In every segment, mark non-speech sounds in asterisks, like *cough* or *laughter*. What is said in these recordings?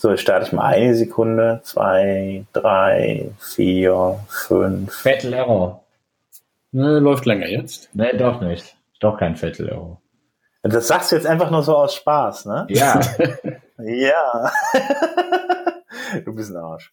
So, jetzt starte ich mal eine Sekunde. Zwei, drei, vier, fünf. Fatal Error. Ne, läuft länger jetzt. Nee, doch nicht. Doch kein Fatal Error. Das sagst du jetzt einfach nur so aus Spaß, ne? Ja. *laughs* Ja. *laughs* du bist ein Arsch.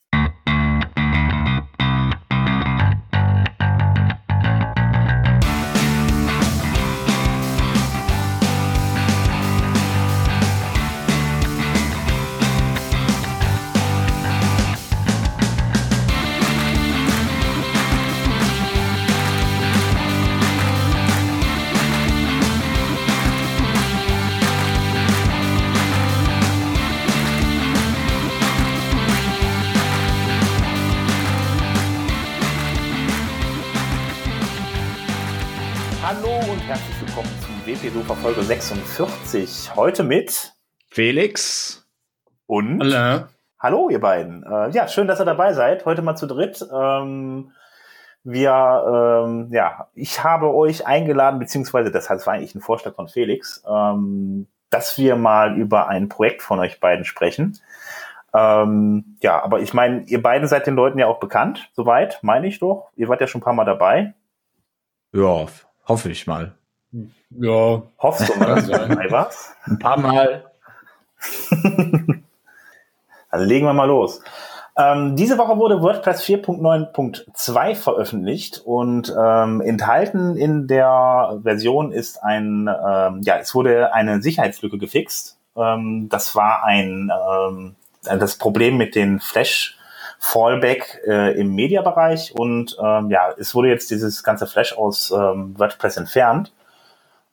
Sofa Folge 46. Heute mit Felix. und Alle. Hallo, ihr beiden. Äh, ja, schön, dass ihr dabei seid. Heute mal zu dritt. Ähm, wir, ähm, ja, ich habe euch eingeladen, beziehungsweise das heißt, es war eigentlich ein Vorschlag von Felix, ähm, dass wir mal über ein Projekt von euch beiden sprechen. Ähm, ja, aber ich meine, ihr beiden seid den Leuten ja auch bekannt, soweit, meine ich doch. Ihr wart ja schon ein paar Mal dabei. Ja, hoffe ich mal. Ja, Hoffst du mal, *laughs* dass du dabei warst? Ein paar Mal. *laughs* Also legen wir mal los. Ähm, diese Woche wurde WordPress 4.9.2 veröffentlicht und ähm, enthalten in der Version ist ein, ähm, ja, es wurde eine Sicherheitslücke gefixt. Ähm, das war ein, ähm, das Problem mit den Flash Fallback äh, im Mediabereich und ähm, ja, es wurde jetzt dieses ganze Flash aus WordPress entfernt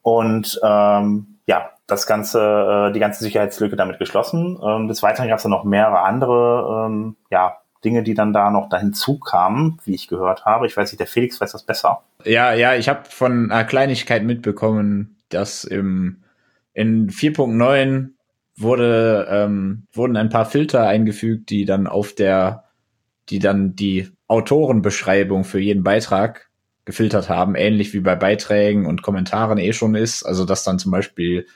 und ähm, ja, das ganze, äh, die ganze Sicherheitslücke damit geschlossen. Ähm, des Weiteren gab es dann noch mehrere andere ähm, ja, Dinge, die dann da noch da hinzukamen, wie ich gehört habe. Ich weiß nicht, der Felix weiß das besser. Ja, ja, ich habe von einer Kleinigkeit mitbekommen, dass im in 4.9 wurde ähm, wurden ein paar Filter eingefügt, die dann auf der die dann die Autorenbeschreibung für jeden Beitrag gefiltert haben, ähnlich wie bei Beiträgen und Kommentaren eh schon ist. Also dass dann zum Beispiel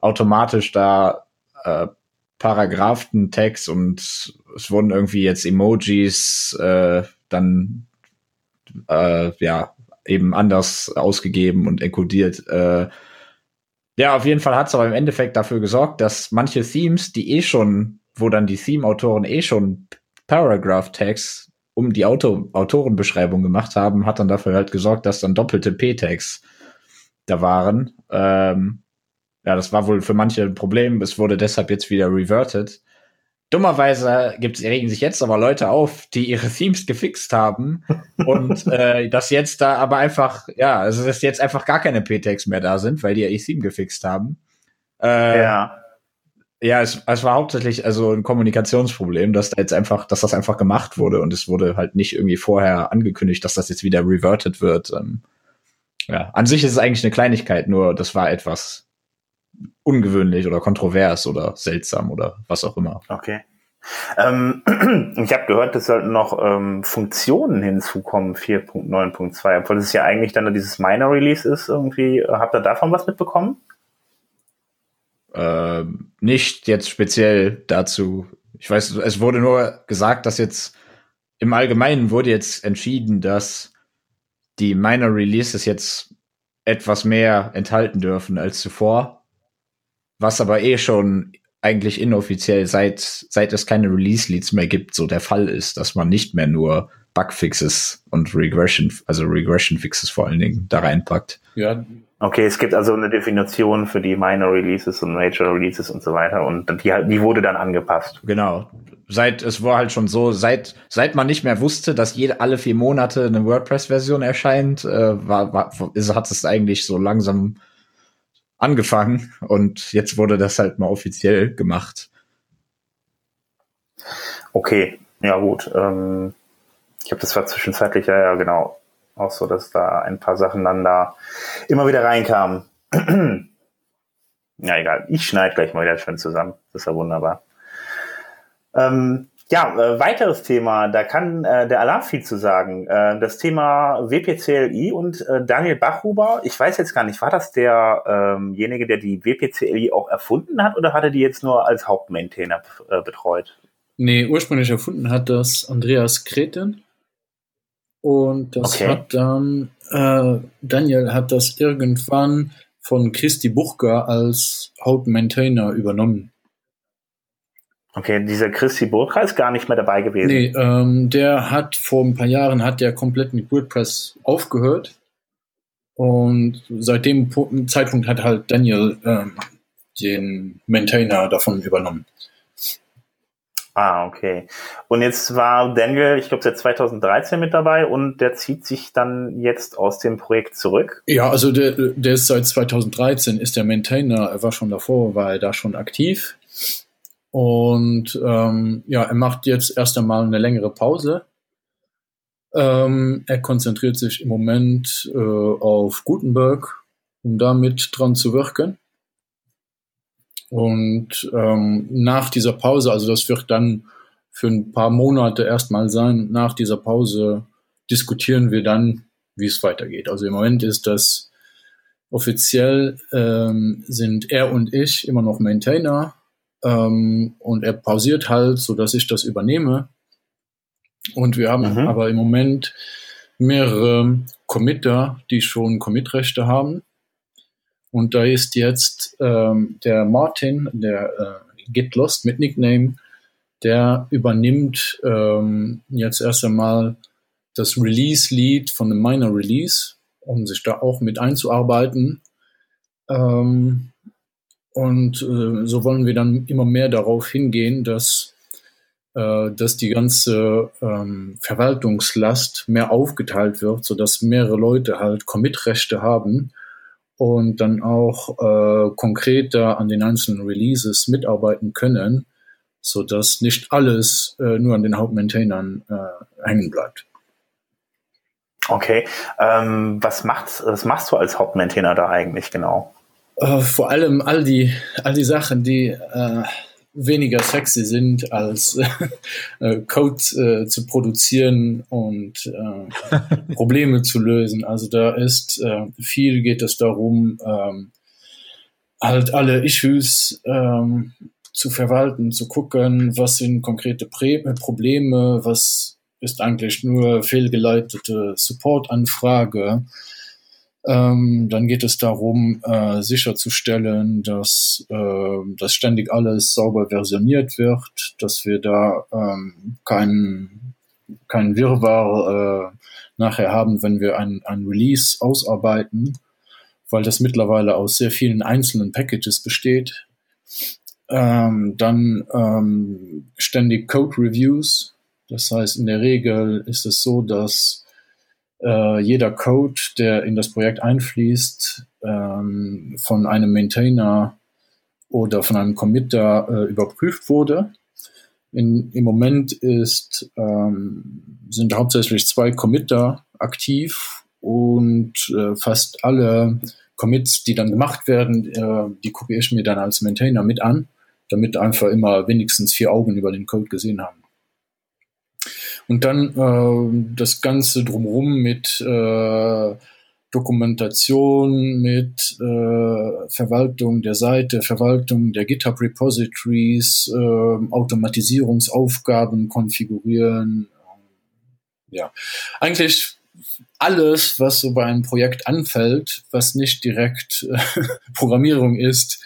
automatisch da äh, Paragraphentext und es wurden irgendwie jetzt Emojis äh, dann äh, ja eben anders ausgegeben und encodiert. Äh, ja, auf jeden Fall hat es aber im Endeffekt dafür gesorgt, dass manche Themes, die eh schon, wo dann die Theme-Autoren eh schon Paragraph-Tags um die Auto Autorenbeschreibung gemacht haben, hat dann dafür halt gesorgt, dass dann doppelte P-Tags da waren. Ähm, ja, das war wohl für manche ein Problem. Es wurde deshalb jetzt wieder reverted. Dummerweise gibt's, regen sich jetzt aber Leute auf, die ihre Themes gefixt haben *laughs* und äh, dass jetzt da aber einfach, ja, also dass jetzt einfach gar keine P-Tags mehr da sind, weil die ja ihr Theme gefixt haben. Äh, ja. Ja, es, es war hauptsächlich also ein Kommunikationsproblem, dass da jetzt einfach, dass das einfach gemacht wurde und es wurde halt nicht irgendwie vorher angekündigt, dass das jetzt wieder reverted wird. Ähm, ja, an sich ist es eigentlich eine Kleinigkeit, nur das war etwas ungewöhnlich oder kontrovers oder seltsam oder was auch immer. Okay. Ähm, *clears throat* ich habe gehört, es sollten noch ähm, Funktionen hinzukommen, 4.9.2, obwohl es ja eigentlich dann dieses Minor Release ist irgendwie. Habt ihr davon was mitbekommen? Ähm, nicht jetzt speziell dazu. Ich weiß, es wurde nur gesagt, dass jetzt im Allgemeinen wurde jetzt entschieden, dass die Minor Releases jetzt etwas mehr enthalten dürfen als zuvor. Was aber eh schon eigentlich inoffiziell seit, seit es keine Release-Leads mehr gibt, so der Fall ist, dass man nicht mehr nur Bugfixes und Regression, also Regression-Fixes vor allen Dingen da reinpackt. ja, Okay, es gibt also eine Definition für die Minor Releases und Major Releases und so weiter und die, halt- die wurde dann angepasst. Genau. Seit, es war halt schon so, seit, seit man nicht mehr wusste, dass jede, alle vier Monate eine WordPress-Version erscheint, äh, war, war, ist, hat es eigentlich so langsam angefangen und jetzt wurde das halt mal offiziell gemacht. Okay, ja gut. Ähm, ich habe das zwar zwischenzeitlich, ja, ja, genau, auch so, dass da ein paar Sachen dann da immer wieder reinkamen. *clears throat* ja, egal. Ich schneide gleich mal wieder schön zusammen. Das ist ja wunderbar. Ähm, Ja, äh, weiteres Thema, da kann äh, der Alarm viel zu sagen. Äh, das Thema WPCLI und äh, Daniel Bachhuber, ich weiß jetzt gar nicht, war das derjenige, ähm der die WPCLI auch erfunden hat oder hat er die jetzt nur als Hauptmaintainer äh, betreut? Nee, ursprünglich erfunden hat das Andreas Kreten. Und das Okay. hat dann, äh, Daniel hat das irgendwann von Christi Buchger als Hauptmaintainer übernommen. Okay, dieser Christi Burka ist gar nicht mehr dabei gewesen. Nee, ähm, der hat vor ein paar Jahren hat der komplett mit WordPress aufgehört. Und seit dem Zeitpunkt hat halt Daniel ähm, den Maintainer davon übernommen. Ah, okay. Und jetzt war Daniel, ich glaube, seit 2013 mit dabei und der zieht sich dann jetzt aus dem Projekt zurück. Ja, also der, der ist seit 2013 ist der Maintainer, er war schon davor, war er da schon aktiv. Und ähm, ja, er macht jetzt erst einmal eine längere Pause. Ähm, er konzentriert sich im Moment äh, auf Gutenberg, um damit dran zu wirken. Und ähm, nach dieser Pause, also das wird dann für ein paar Monate erstmal sein, nach dieser Pause diskutieren wir dann, wie es weitergeht. Also im Moment ist das offiziell ähm, sind er und ich immer noch Maintainer ähm, und er pausiert halt, so dass ich das übernehme. Und wir haben Mhm. aber im Moment mehrere Committer, die schon Commit-Rechte haben. Und da ist jetzt ähm, der Martin, der äh, Git Lost mit Nickname, der übernimmt ähm, jetzt erst einmal das Release-Lead von einem Minor Release, um sich da auch mit einzuarbeiten. Ähm, und äh, so wollen wir dann immer mehr darauf hingehen, dass, äh, dass die ganze ähm, Verwaltungslast mehr aufgeteilt wird, sodass mehrere Leute halt Commit-Rechte haben und dann auch äh, konkreter an den einzelnen Releases mitarbeiten können, sodass nicht alles äh, nur an den Hauptmaintainern äh, hängen bleibt. Okay. Ähm, was, macht, was machst du als Hauptmaintainer da eigentlich genau? Äh, vor allem all die, all die Sachen, die äh, weniger sexy sind, als *laughs* äh, Code äh, zu produzieren und äh, *laughs* Probleme zu lösen. Also da ist äh, viel geht es darum, ähm, halt alle Issues ähm, zu verwalten, zu gucken, was sind konkrete Prä Probleme, was ist eigentlich nur fehlgeleitete Support-Anfrage. Ähm, dann geht es darum, äh, sicherzustellen, dass, äh, dass ständig alles sauber versioniert wird, dass wir da ähm, kein, kein Wirrwarr äh, nachher haben, wenn wir ein, ein Release ausarbeiten, weil das mittlerweile aus sehr vielen einzelnen Packages besteht. Ähm, dann ähm, ständig Code Reviews. Das heißt, in der Regel ist es so, dass äh, jeder Code, der in das Projekt einfließt, ähm, von einem Maintainer oder von einem Committer äh, überprüft wurde. In, Im Moment ist, ähm, sind hauptsächlich zwei Committer aktiv und äh, fast alle Commits, die dann gemacht werden, äh, die gucke ich mir dann als Maintainer mit an, damit einfach immer wenigstens vier Augen über den Code gesehen haben. Und dann äh, das Ganze drumherum mit äh, Dokumentation, mit äh, Verwaltung der Seite, Verwaltung der GitHub Repositories, äh, Automatisierungsaufgaben konfigurieren. Ja, eigentlich alles, was so bei einem Projekt anfällt, was nicht direkt äh, *laughs* Programmierung ist,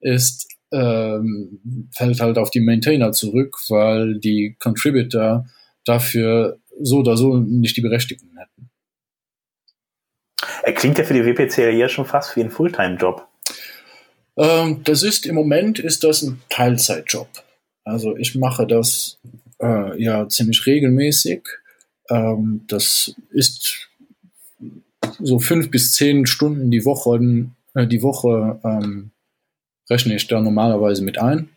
ist ähm, fällt halt auf die Maintainer zurück, weil die Contributor dafür so oder so nicht die Berechtigung hätten. Er klingt ja für die WPC hier schon fast wie ein Fulltime-Job. Ähm, das ist im Moment ist das ein Teilzeitjob. Also ich mache das äh, ja ziemlich regelmäßig. Ähm, das ist so fünf bis zehn Stunden die Woche, äh, die Woche ähm, rechne ich da normalerweise mit ein.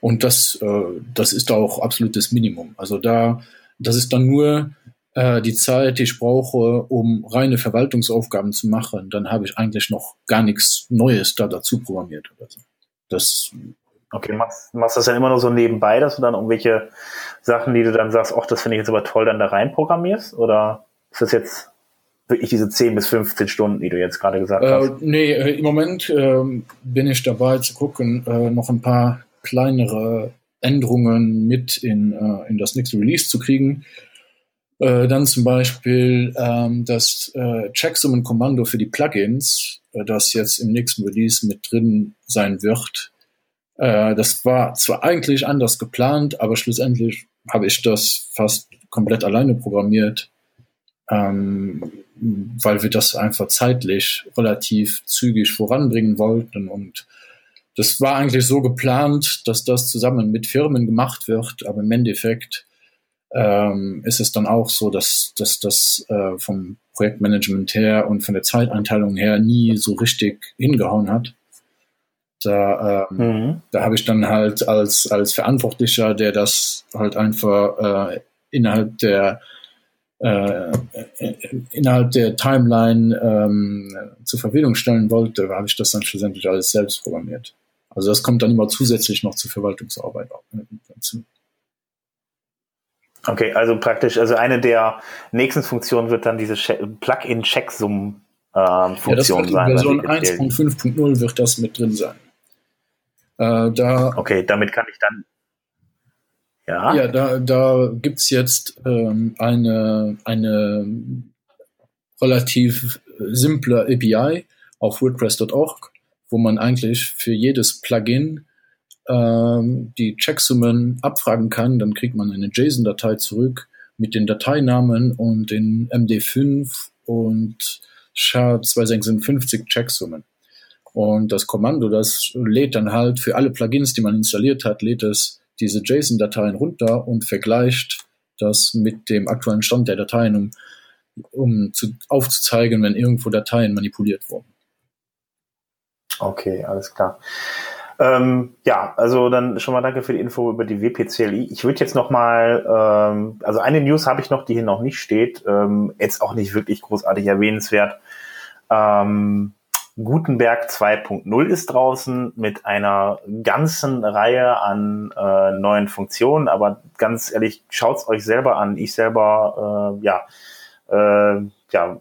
Und das, äh, das ist auch absolutes Minimum. Also da, das ist dann nur äh, die Zeit, die ich brauche, um reine Verwaltungsaufgaben zu machen. Dann habe ich eigentlich noch gar nichts Neues da dazu programmiert oder so. Das, Okay, machst, machst das dann immer nur so nebenbei, dass du dann irgendwelche Sachen, die du dann sagst, ach, das finde ich jetzt aber toll, dann da rein programmierst? Oder ist das jetzt wirklich diese 10 bis 15 Stunden, die du jetzt gerade gesagt Äh, hast? nee, äh, im Moment ähm, bin ich dabei zu gucken, äh, noch ein paar kleinere Änderungen mit in, äh, in das nächste Release zu kriegen. Äh, dann zum Beispiel ähm, das äh, Checksummen-Kommando für die Plugins, äh, das jetzt im nächsten Release mit drin sein wird. Äh, das war zwar eigentlich anders geplant, aber schlussendlich habe ich das fast komplett alleine programmiert, ähm, weil wir das einfach zeitlich relativ zügig voranbringen wollten. Und das war eigentlich so geplant, dass das zusammen mit Firmen gemacht wird, aber im Endeffekt ähm, ist es dann auch so, dass, dass das äh, vom Projektmanagement her und von der Zeiteinteilung her nie so richtig hingehauen hat. Da, ähm, Mhm. da habe ich dann halt als, als Verantwortlicher, der das halt einfach äh, innerhalb der äh, innerhalb der Timeline ähm, zur Verfügung stellen wollte, habe ich das dann schlussendlich alles selbst programmiert. Also das kommt dann immer zusätzlich noch zur Verwaltungsarbeit dazu. Okay, also praktisch, also eine der nächsten Funktionen wird dann diese Che- Plugin-Checksummen ähm, Ja, Funktion in sein. Version bei WPTL. 1.5.0 wird das mit drin sein. Äh, da Okay, damit kann ich dann. Ja. Ja, da, da gibt's jetzt ähm, eine, eine relativ simple API auf WordPress.org, wo man eigentlich für jedes Plugin ähm, die Checksummen abfragen kann. Dann kriegt man eine JSON-Datei zurück mit den Dateinamen und den MD5 und SHA-256 Checksummen. Und das Kommando, das lädt dann halt für alle Plugins, die man installiert hat, lädt es diese JSON-Dateien runter und vergleicht das mit dem aktuellen Stand der Dateien, um, um zu, aufzuzeigen, wenn irgendwo Dateien manipuliert wurden. Okay, alles klar. Ähm, ja, also dann schon mal danke für die Info über die WPCLI. Ich würde jetzt noch mal, ähm, also eine News habe ich noch, die hier noch nicht steht, ähm, jetzt auch nicht wirklich großartig erwähnenswert. Ähm, Gutenberg 2.0 ist draußen mit einer ganzen Reihe an äh, neuen Funktionen, aber ganz ehrlich, schaut's euch selber an. Ich selber, äh, ja, äh, ja,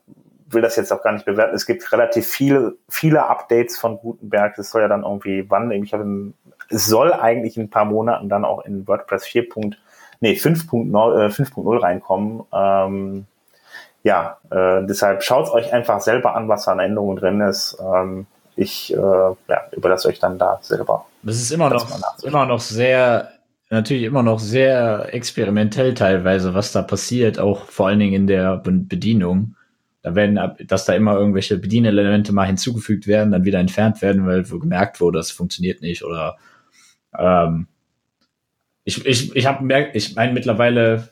will das jetzt auch gar nicht bewerten. Es gibt relativ viele, viele Updates von Gutenberg. Es soll ja dann irgendwie, wann, ich habe, es soll eigentlich in ein paar Monaten dann auch in WordPress 4. Nee, 5.0 äh, 5.0 reinkommen. Ähm, ja, äh, deshalb schaut euch einfach selber an, was da an Änderungen drin ist. Ähm, ich äh, ja, überlasse euch dann da selber. Das ist immer Das noch, immer noch sehr, natürlich immer noch sehr experimentell teilweise, was da passiert, auch vor allen Dingen in der Be- Bedienung. Da werden, dass da immer irgendwelche Bedienelemente mal hinzugefügt werden, dann wieder entfernt werden, weil wo gemerkt wurde, das funktioniert nicht oder ähm, ich, ich, ich habe merkt, ich meine, mittlerweile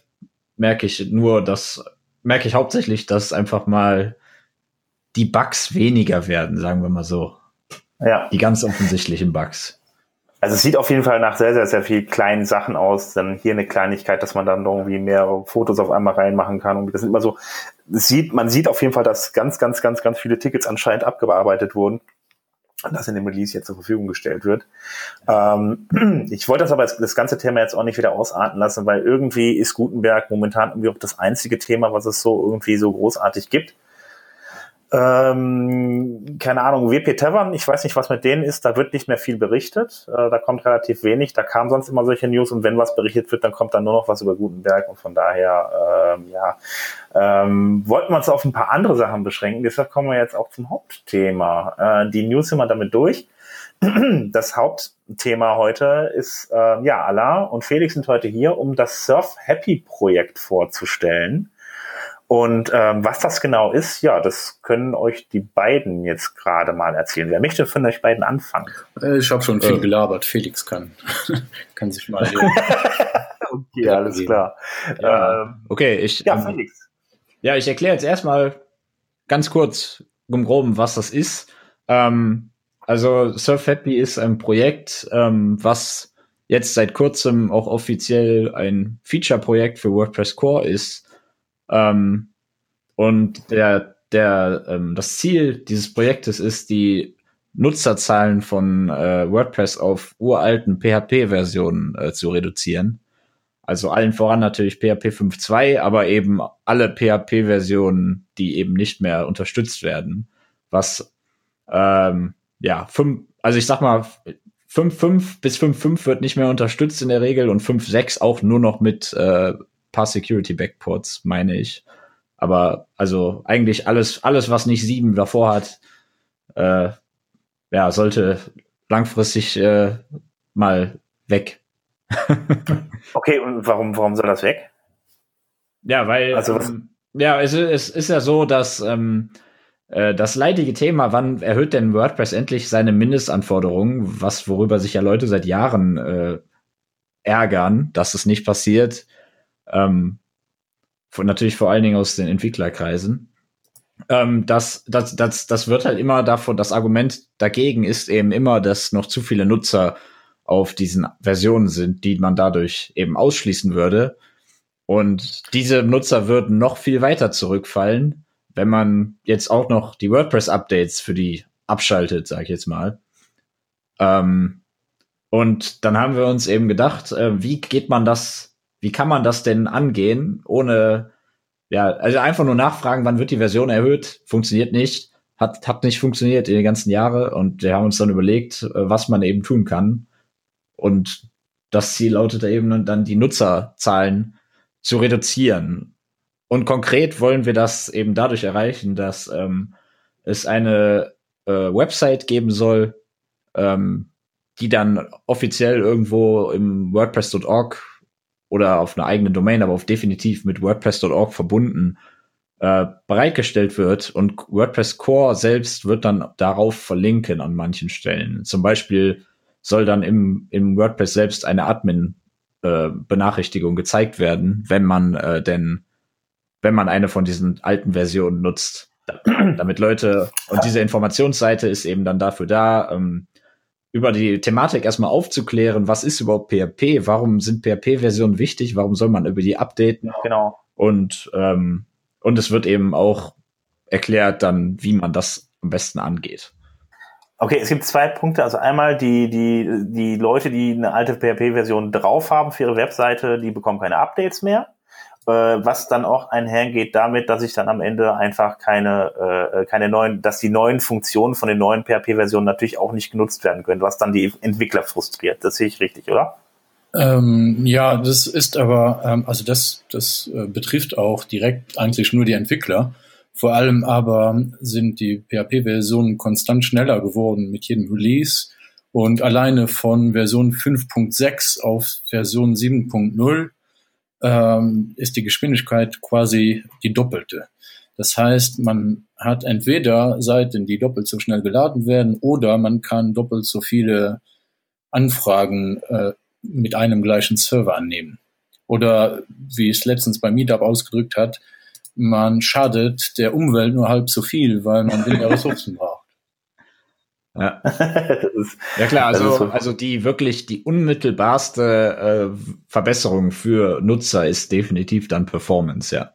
merke ich nur, dass merke ich hauptsächlich, dass einfach mal die Bugs weniger werden, sagen wir mal so. Ja. Die ganz offensichtlichen Bugs. Also es sieht auf jeden Fall nach sehr, sehr, sehr viel kleinen Sachen aus. Dann hier eine Kleinigkeit, dass man dann irgendwie mehrere Fotos auf einmal reinmachen kann. Und das sind immer so, sieht, man sieht auf jeden Fall, dass ganz, ganz, ganz, ganz viele Tickets anscheinend abgearbeitet wurden. Und das in dem Release jetzt zur Verfügung gestellt wird. Ähm, *clears throat* ich wollte das aber das, ganze Thema jetzt auch nicht wieder ausarten lassen, weil irgendwie ist Gutenberg momentan irgendwie auch das einzige Thema, was es so irgendwie so großartig gibt. Ähm, keine Ahnung, WP Tavern, ich weiß nicht, was mit denen ist, da wird nicht mehr viel berichtet, äh, da kommt relativ wenig, da kamen sonst immer solche News und wenn was berichtet wird, dann kommt dann nur noch was über Gutenberg und von daher, ähm, ja, ähm, wollten wir uns auf ein paar andere Sachen beschränken, deshalb kommen wir jetzt auch zum Hauptthema. Äh, die News sind wir damit durch. *clears throat* Das Hauptthema heute ist, äh, ja, Alain und Felix sind heute hier, um das Surf Happy Projekt vorzustellen. Und ähm, was das genau ist, ja, das können euch die beiden jetzt gerade mal erzählen. Wer möchte von euch beiden anfangen? Äh, ich habe schon viel Äh. gelabert. Felix kann, *laughs* kann sich mal. *laughs* Okay, alles klar. Ja. Ähm, Okay, ich, ja, ähm, Felix. ja, ich erkläre jetzt erstmal ganz kurz im Groben, was das ist. Ähm, also Surf Happy ist ein Projekt, ähm, was jetzt seit kurzem auch offiziell ein Feature-Projekt für WordPress Core ist. Ähm, und der, der, ähm, das Ziel dieses Projektes ist, die Nutzerzahlen von äh, WordPress auf uralten PHP-Versionen äh, zu reduzieren. Also allen voran natürlich PHP 5.2, aber eben alle PHP-Versionen, die eben nicht mehr unterstützt werden. Was ähm, ja, fünf, also ich sag mal, 5.5 bis 5.5 wird nicht mehr unterstützt in der Regel und 5.6 auch nur noch mit äh, paar Security Backports, meine ich. Aber also eigentlich alles, alles, was nicht 7 davor hat, äh, ja, sollte langfristig äh, mal weg. *laughs* okay, und warum, warum soll das weg? Ja, weil also, ähm, ja, es, es ist ja so, dass ähm, äh, das leidige Thema, wann erhöht denn WordPress endlich seine Mindestanforderungen, was worüber sich ja Leute seit Jahren äh, ärgern, dass es nicht passiert. Ähm, von, natürlich vor allen Dingen aus den Entwicklerkreisen. Ähm, das, das, das, das wird halt immer davon, das Argument dagegen ist eben immer, dass noch zu viele Nutzer auf diesen Versionen sind, die man dadurch eben ausschließen würde. Und diese Nutzer würden noch viel weiter zurückfallen, wenn man jetzt auch noch die WordPress-Updates für die abschaltet, sag ich jetzt mal. Ähm, und dann haben wir uns eben gedacht, äh, wie geht man das, wie kann man das denn angehen, ohne, ja, also einfach nur nachfragen, wann wird die Version erhöht, funktioniert nicht, hat, hat nicht funktioniert in den ganzen Jahren und wir haben uns dann überlegt, äh, was man eben tun kann. Und das Ziel lautet eben dann die Nutzerzahlen zu reduzieren. Und konkret wollen wir das eben dadurch erreichen, dass ähm, es eine äh, Website geben soll, ähm, die dann offiziell irgendwo im WordPress.org oder auf einer eigenen Domain, aber auf definitiv mit WordPress.org verbunden äh, bereitgestellt wird und WordPress Core selbst wird dann darauf verlinken an manchen Stellen. Zum Beispiel soll dann im, im WordPress selbst eine Admin-Benachrichtigung äh, gezeigt werden, wenn man äh, denn wenn man eine von diesen alten Versionen nutzt. Damit Leute, und diese Informationsseite ist eben dann dafür da, ähm, über die Thematik erstmal aufzuklären, was ist überhaupt PHP, warum sind PHP-Versionen wichtig, warum soll man über die updaten. Genau. Und, ähm, und es wird eben auch erklärt dann, wie man das am besten angeht. Okay, es gibt zwei Punkte. Also einmal die, die, die Leute, die eine alte PHP-Version drauf haben für ihre Webseite, die bekommen keine Updates mehr was dann auch einhergeht damit, dass ich dann am Ende einfach keine, äh, keine neuen, dass die neuen Funktionen von den neuen PHP-Versionen natürlich auch nicht genutzt werden können, was dann die Entwickler frustriert. Das sehe ich richtig, oder? Ähm, ja, das ist aber, ähm, also das, das äh, betrifft auch direkt eigentlich nur die Entwickler. Vor allem aber sind die PHP-Versionen konstant schneller geworden mit jedem Release. Und alleine von Version 5.6 auf Version 7.0 ähm, ist die Geschwindigkeit quasi die doppelte. Das heißt, man hat entweder Seiten, die doppelt so schnell geladen werden, oder man kann doppelt so viele Anfragen äh, mit einem gleichen Server annehmen. Oder wie es letztens bei Meetup ausgedrückt hat, man schadet der Umwelt nur halb so viel, weil man weniger Ressourcen braucht. Ja. *laughs* ist, ja klar, also, so. also die wirklich die unmittelbarste äh, Verbesserung für Nutzer ist definitiv dann Performance, ja.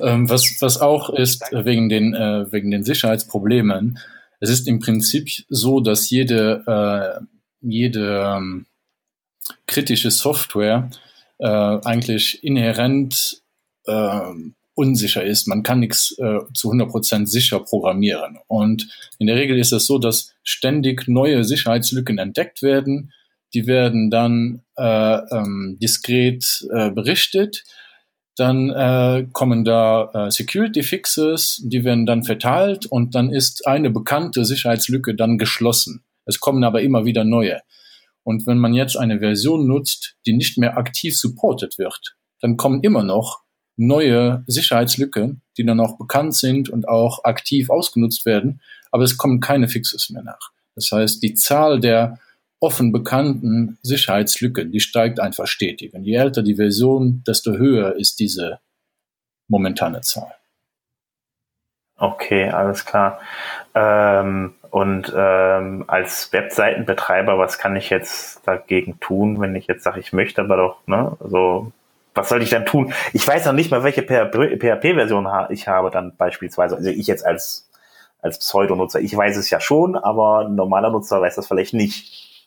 Ähm, was, was auch ist, äh, wegen den, äh, wegen den Sicherheitsproblemen, es ist im Prinzip so, dass jede, äh, jede ähm, kritische Software äh, eigentlich inhärent ähm, unsicher ist. Man kann nichts äh, zu 100% sicher programmieren. Und in der Regel ist es so, dass ständig neue Sicherheitslücken entdeckt werden. Die werden dann äh, ähm, diskret äh, berichtet. Dann äh, kommen da äh, Security Fixes, die werden dann verteilt und dann ist eine bekannte Sicherheitslücke dann geschlossen. Es kommen aber immer wieder neue. Und wenn man jetzt eine Version nutzt, die nicht mehr aktiv supported wird, dann kommen immer noch neue Sicherheitslücken, die dann auch bekannt sind und auch aktiv ausgenutzt werden, aber es kommen keine Fixes mehr nach. Das heißt, die Zahl der offen bekannten Sicherheitslücken, die steigt einfach stetig. Und je älter die Version, desto höher ist diese momentane Zahl. Okay, alles klar. Ähm, und ähm, als Webseitenbetreiber, was kann ich jetzt dagegen tun, wenn ich jetzt sage, ich möchte aber doch, ne, so was soll ich dann tun? Ich weiß noch nicht mal, welche PHP-Version ich habe dann beispielsweise. Also ich jetzt als als Pseudonutzer. Ich weiß es ja schon, aber ein normaler Nutzer weiß das vielleicht nicht.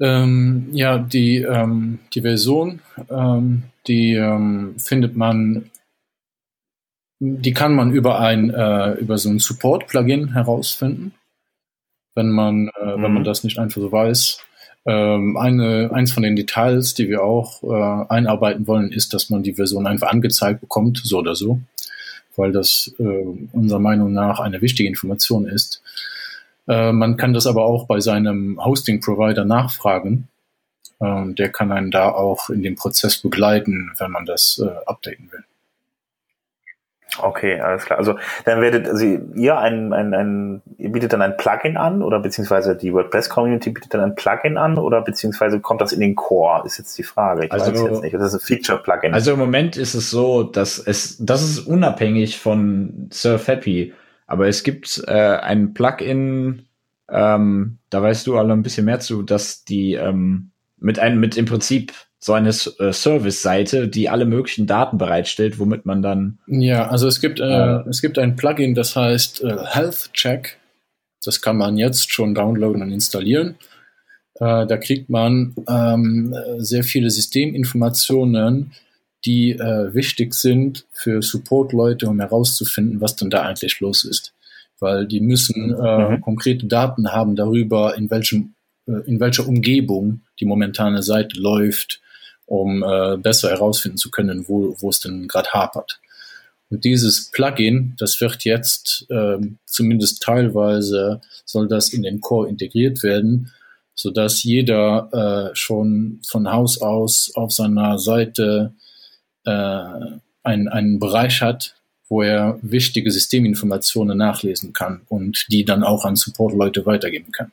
Ähm, ja, die, ähm, die Version, ähm, die ähm, findet man, die kann man über ein, äh, über so ein Support-Plugin herausfinden, wenn man, äh, mhm. wenn man mhm. das nicht einfach so weiß. Ähm, eine, eins von den Details, die wir auch äh, einarbeiten wollen, ist, dass man die Version einfach angezeigt bekommt, so oder so, weil das äh, unserer Meinung nach eine wichtige Information ist. Äh, man kann das aber auch bei seinem Hosting-Provider nachfragen. Ähm, der kann einen da auch in dem Prozess begleiten, wenn man das äh, updaten will. Okay, alles klar. Also dann werdet also ihr ein, ein, ein ihr bietet dann ein Plugin an oder beziehungsweise die WordPress-Community bietet dann ein Plugin an oder beziehungsweise kommt das in den Core, ist jetzt die Frage. Ich also, weiß jetzt nicht. Das ist ein Feature-Plugin. Also im Moment ist es so, dass es, das ist unabhängig von Surf Happy, aber es gibt äh, ein Plugin, ähm, da weißt du alle ein bisschen mehr zu, dass die ähm, mit einem, mit im Prinzip so eine äh, Service-Seite, die alle möglichen Daten bereitstellt, womit man dann. Ja, also es gibt, äh, es gibt ein Plugin, das heißt äh, Health Check. Das kann man jetzt schon downloaden und installieren. Äh, da kriegt man ähm, sehr viele Systeminformationen, die äh, wichtig sind für Support-Leute, um herauszufinden, was denn da eigentlich los ist. Weil die müssen äh, mhm. konkrete Daten haben darüber, in welchem äh, in welcher Umgebung die momentane Seite läuft, um äh, besser herausfinden zu können, wo, wo es denn gerade hapert. Und dieses Plugin, das wird jetzt äh, zumindest teilweise, soll das in den Core integriert werden, so dass jeder äh, schon von Haus aus auf seiner Seite äh, einen, einen Bereich hat, wo er wichtige Systeminformationen nachlesen kann und die dann auch an Support-Leute weitergeben kann.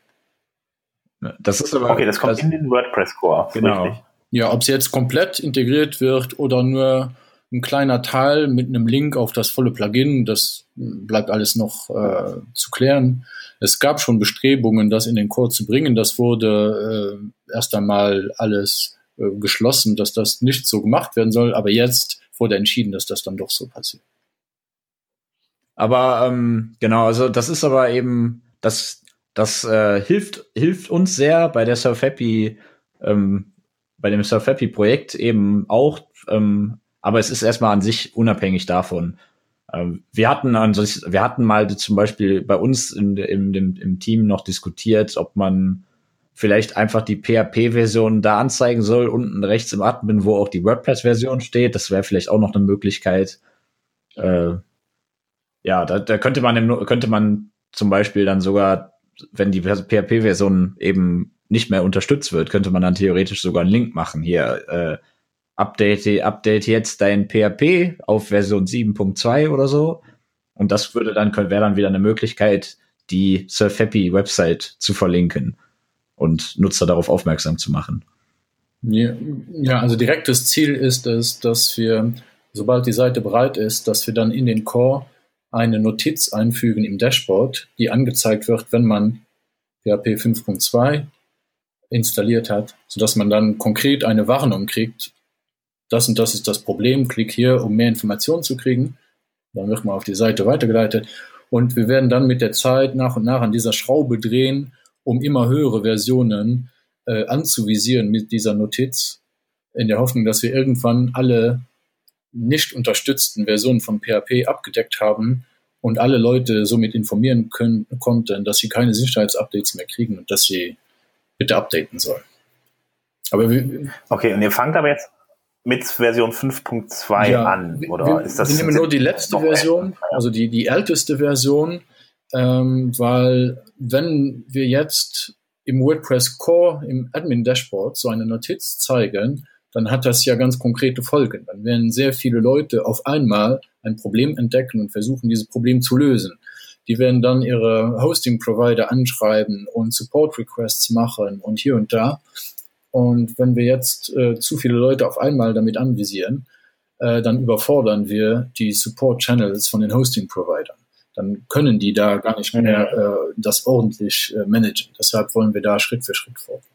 Das ist aber, okay, das kommt das, in den WordPress-Core. Genau. Richtig. Ja, ob es jetzt komplett integriert wird oder nur ein kleiner Teil mit einem Link auf das volle Plugin, das bleibt alles noch äh, zu klären. Es gab schon Bestrebungen, das in den Core zu bringen. Das wurde äh, erst einmal alles äh, geschlossen, dass das nicht so gemacht werden soll. Aber jetzt wurde entschieden, dass das dann doch so passiert. Aber ähm, genau, also das ist aber eben, das, das äh, hilft, hilft uns sehr bei der Surf Happy ähm, bei dem Surf Happy Projekt eben auch, ähm, aber es ist erstmal an sich unabhängig davon. Ähm, wir hatten an sich, wir hatten mal zum Beispiel bei uns in, in, im, im Team noch diskutiert, ob man vielleicht einfach die PHP-Version da anzeigen soll, unten rechts im Admin, wo auch die WordPress-Version steht. Das wäre vielleicht auch noch eine Möglichkeit. Äh, ja, da, da könnte man könnte man zum Beispiel dann sogar, wenn die PHP-Version eben nicht mehr unterstützt wird, könnte man dann theoretisch sogar einen Link machen. Hier, äh, update, update jetzt dein PHP auf Version 7.2 oder so. Und das würde dann, wäre dann wieder eine Möglichkeit, die Surf Happy Website zu verlinken und Nutzer darauf aufmerksam zu machen. Ja, ja, also direktes Ziel ist es, dass wir, sobald die Seite bereit ist, dass wir dann in den Core eine Notiz einfügen im Dashboard, die angezeigt wird, wenn man PHP 5.2 installiert hat, sodass man dann konkret eine Warnung kriegt, das und das ist das Problem, klick hier, um mehr Informationen zu kriegen. Dann wird man auf die Seite weitergeleitet und wir werden dann mit der Zeit nach und nach an dieser Schraube drehen, um immer höhere Versionen äh, anzuvisieren mit dieser Notiz, in der Hoffnung, dass wir irgendwann alle nicht unterstützten Versionen von PHP abgedeckt haben und alle Leute somit informieren können, konnten, dass sie keine Sicherheitsupdates mehr kriegen und dass sie bitte updaten soll. Aber wir, okay, und ihr fangt aber jetzt mit Version 5.2 ja, an, oder wir, ist das? Wir nehmen nur die letzte Version, also die, die älteste Version, ähm, weil wenn wir jetzt im WordPress Core, im Admin Dashboard so eine Notiz zeigen, dann hat das ja ganz konkrete Folgen. Dann werden sehr viele Leute auf einmal ein Problem entdecken und versuchen, dieses Problem zu lösen. Die werden dann ihre Hosting-Provider anschreiben und Support-Requests machen und hier und da. Und wenn wir jetzt äh, zu viele Leute auf einmal damit anvisieren, äh, dann überfordern wir die Support-Channels von den Hosting-Providern. Dann können die da gar nicht mehr äh, das ordentlich äh, managen. Deshalb wollen wir da Schritt für Schritt vorgehen.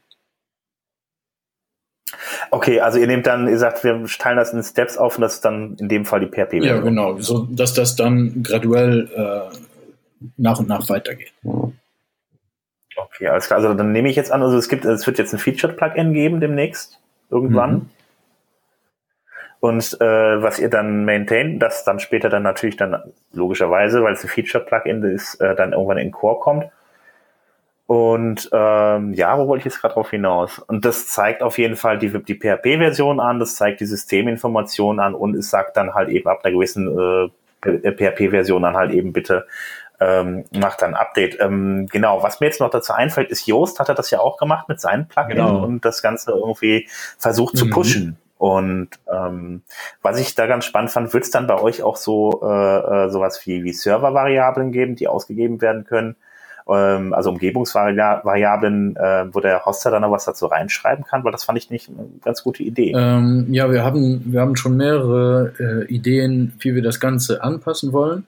Okay, also ihr nehmt dann, ihr sagt, wir teilen das in Steps auf und das ist dann in dem Fall die PHP. Ja, genau, so dass das dann graduell äh, nach und nach weitergeht. Okay, alles klar. Also dann nehme ich jetzt an, also es gibt, es wird jetzt ein Featured-Plugin geben demnächst, irgendwann. Mhm. Und äh, was ihr dann maintain, das dann später dann natürlich dann logischerweise, weil es ein Featured-Plugin ist, äh, dann irgendwann in Core kommt. Und ähm, ja, wo wollte ich jetzt gerade drauf hinaus? Und das zeigt auf jeden Fall die, die PHP-Version an, das zeigt die Systeminformation an und es sagt dann halt eben ab einer gewissen äh, PHP-Version dann halt eben bitte ähm, macht dann Update. Ähm, genau, was mir jetzt noch dazu einfällt, ist Joost hat er das ja auch gemacht mit seinen Plugin genau. und das Ganze irgendwie versucht zu mhm. pushen. Und ähm, was ich da ganz spannend fand, wird es dann bei euch auch so äh, äh, sowas wie, wie Server-Variablen geben, die ausgegeben werden können? ähm, also Umgebungsvariablen, äh, wo der Hoster dann noch was dazu reinschreiben kann, weil das fand ich nicht eine ganz gute Idee. Ähm, ja, wir haben, wir haben schon mehrere äh, Ideen, wie wir das Ganze anpassen wollen.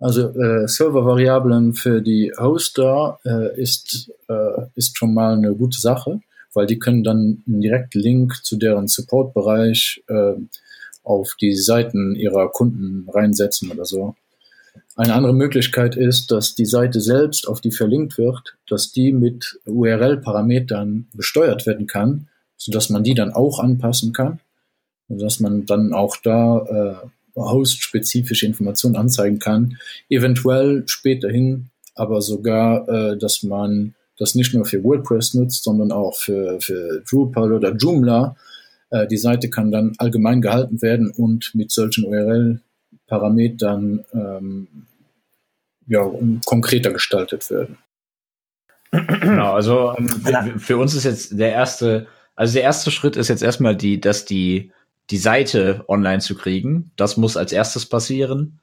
Also äh, Server-Variablen für die Hoster äh, ist, äh, ist schon mal eine gute Sache, weil die können dann einen direkten Link zu deren Support-Bereich äh, auf die Seiten ihrer Kunden reinsetzen oder so. Eine andere Möglichkeit ist, dass die Seite selbst, auf die verlinkt wird, dass die mit URL-Parametern besteuert werden kann, sodass man die dann auch anpassen kann, sodass man dann auch da äh, host-spezifische Informationen anzeigen kann. Eventuell späterhin aber sogar, äh, dass man das nicht nur für WordPress nutzt, sondern auch für, für Drupal oder Joomla. Äh, die Seite kann dann allgemein gehalten werden und mit solchen URL Parametern ähm, ja, konkreter gestaltet werden. Genau, also ähm, für uns ist jetzt der erste, also der erste Schritt ist jetzt erstmal die, dass die, die Seite online zu kriegen. Das muss als erstes passieren.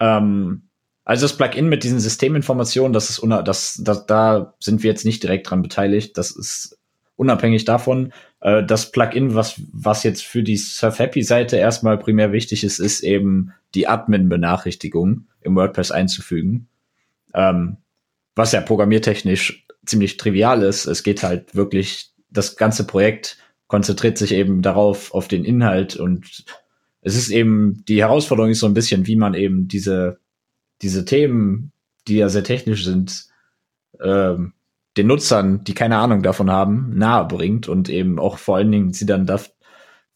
Ähm, also das Plugin mit diesen Systeminformationen, das ist, das, das, da sind wir jetzt nicht direkt dran beteiligt. Das ist unabhängig davon, äh, das Plugin, was, was jetzt für die Surf Happy Seite erstmal primär wichtig ist, ist eben die Admin-Benachrichtigung im WordPress einzufügen. Ähm, was ja programmiertechnisch ziemlich trivial ist. Es geht halt wirklich, das ganze Projekt konzentriert sich eben darauf, auf den Inhalt und es ist eben, die Herausforderung ist so ein bisschen, wie man eben diese, diese Themen, die ja sehr technisch sind, ähm, den Nutzern, die keine Ahnung davon haben, nahe bringt und eben auch vor allen Dingen sie dann darf,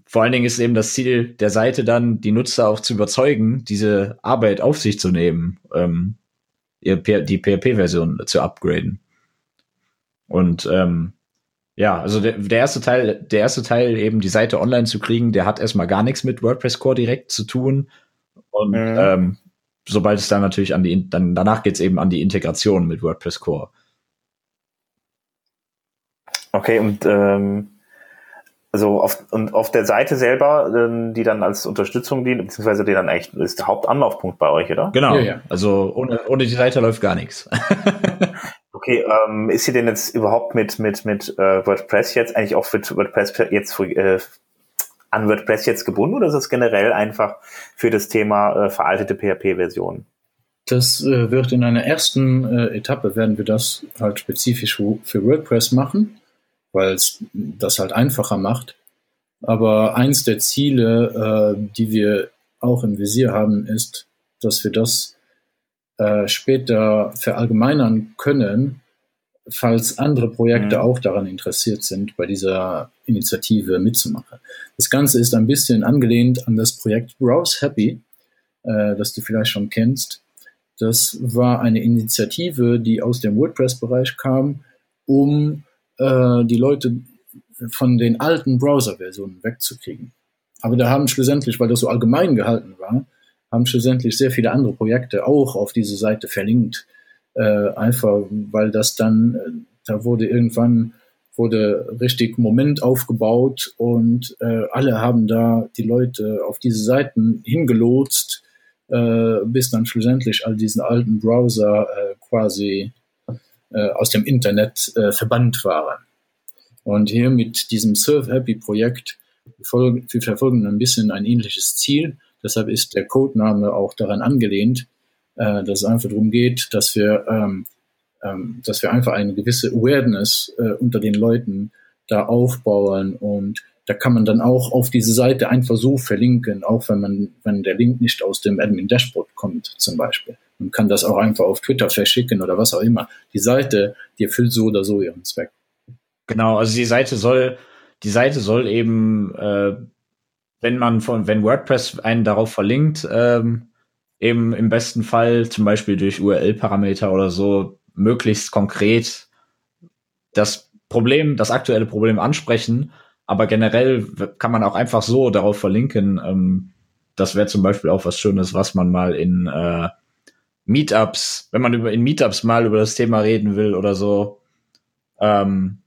vor allen Dingen ist eben das Ziel der Seite dann, die Nutzer auch zu überzeugen, diese Arbeit auf sich zu nehmen, ähm, die PHP-Version zu upgraden. Und ähm, ja, also der, der erste Teil, der erste Teil eben die Seite online zu kriegen, der hat erstmal gar nichts mit WordPress Core direkt zu tun. Und mhm. ähm, sobald es dann natürlich an die, dann danach geht's eben an die Integration mit WordPress Core. Okay, und ähm, also auf, und auf der Seite selber, ähm, die dann als Unterstützung dient, beziehungsweise die dann eigentlich ist der Hauptanlaufpunkt bei euch, oder? Genau. Ja, ja. Also ohne, ohne die Seite läuft gar nichts. *laughs* okay, ähm, ist sie denn jetzt überhaupt mit mit mit äh, WordPress jetzt eigentlich auch für WordPress jetzt äh, an WordPress jetzt gebunden oder ist es generell einfach für das Thema äh, veraltete PHP-Versionen? Das äh, wird in einer ersten äh, Etappe werden wir das halt spezifisch für WordPress machen weil es das halt einfacher macht. Aber eins der Ziele, äh, die wir auch im Visier haben, ist, dass wir das äh, später verallgemeinern können, falls andere Projekte mhm. auch daran interessiert sind, bei dieser Initiative mitzumachen. Das Ganze ist ein bisschen angelehnt an das Projekt Browse Happy, äh, das du vielleicht schon kennst. Das war eine Initiative, die aus dem WordPress-Bereich kam, um äh, die Leute von den alten Browser-Versionen wegzukriegen. Aber da haben schlussendlich, weil das so allgemein gehalten war, haben schlussendlich sehr viele andere Projekte auch auf diese Seite verlinkt. Äh, einfach, weil das dann, äh, da wurde irgendwann wurde richtig Moment aufgebaut und äh, alle haben da die Leute auf diese Seiten hingelotst, äh, bis dann schlussendlich all diesen alten Browser äh, quasi äh, aus dem Internet äh, verbannt waren. Und hier mit diesem Serve Happy Projekt, wir verfolgen ein bisschen ein ähnliches Ziel. Deshalb ist der Codename auch daran angelehnt, äh, dass es einfach darum geht, dass wir, ähm, ähm, dass wir einfach eine gewisse Awareness äh, unter den Leuten da aufbauen und da kann man dann auch auf diese Seite einfach so verlinken, auch wenn man, wenn der Link nicht aus dem Admin Dashboard kommt, zum Beispiel. Man kann das auch einfach auf Twitter verschicken oder was auch immer. Die Seite, die erfüllt so oder so ihren Zweck. Genau, also die Seite soll, die Seite soll eben, äh, wenn man von, wenn WordPress einen darauf verlinkt, ähm, eben im besten Fall zum Beispiel durch URL-Parameter oder so möglichst konkret das Problem, das aktuelle Problem ansprechen. Aber generell kann man auch einfach so darauf verlinken. Ähm, das wäre zum Beispiel auch was Schönes, was man mal in äh, Meetups, wenn man über in Meetups mal über das Thema reden will oder so, ähm,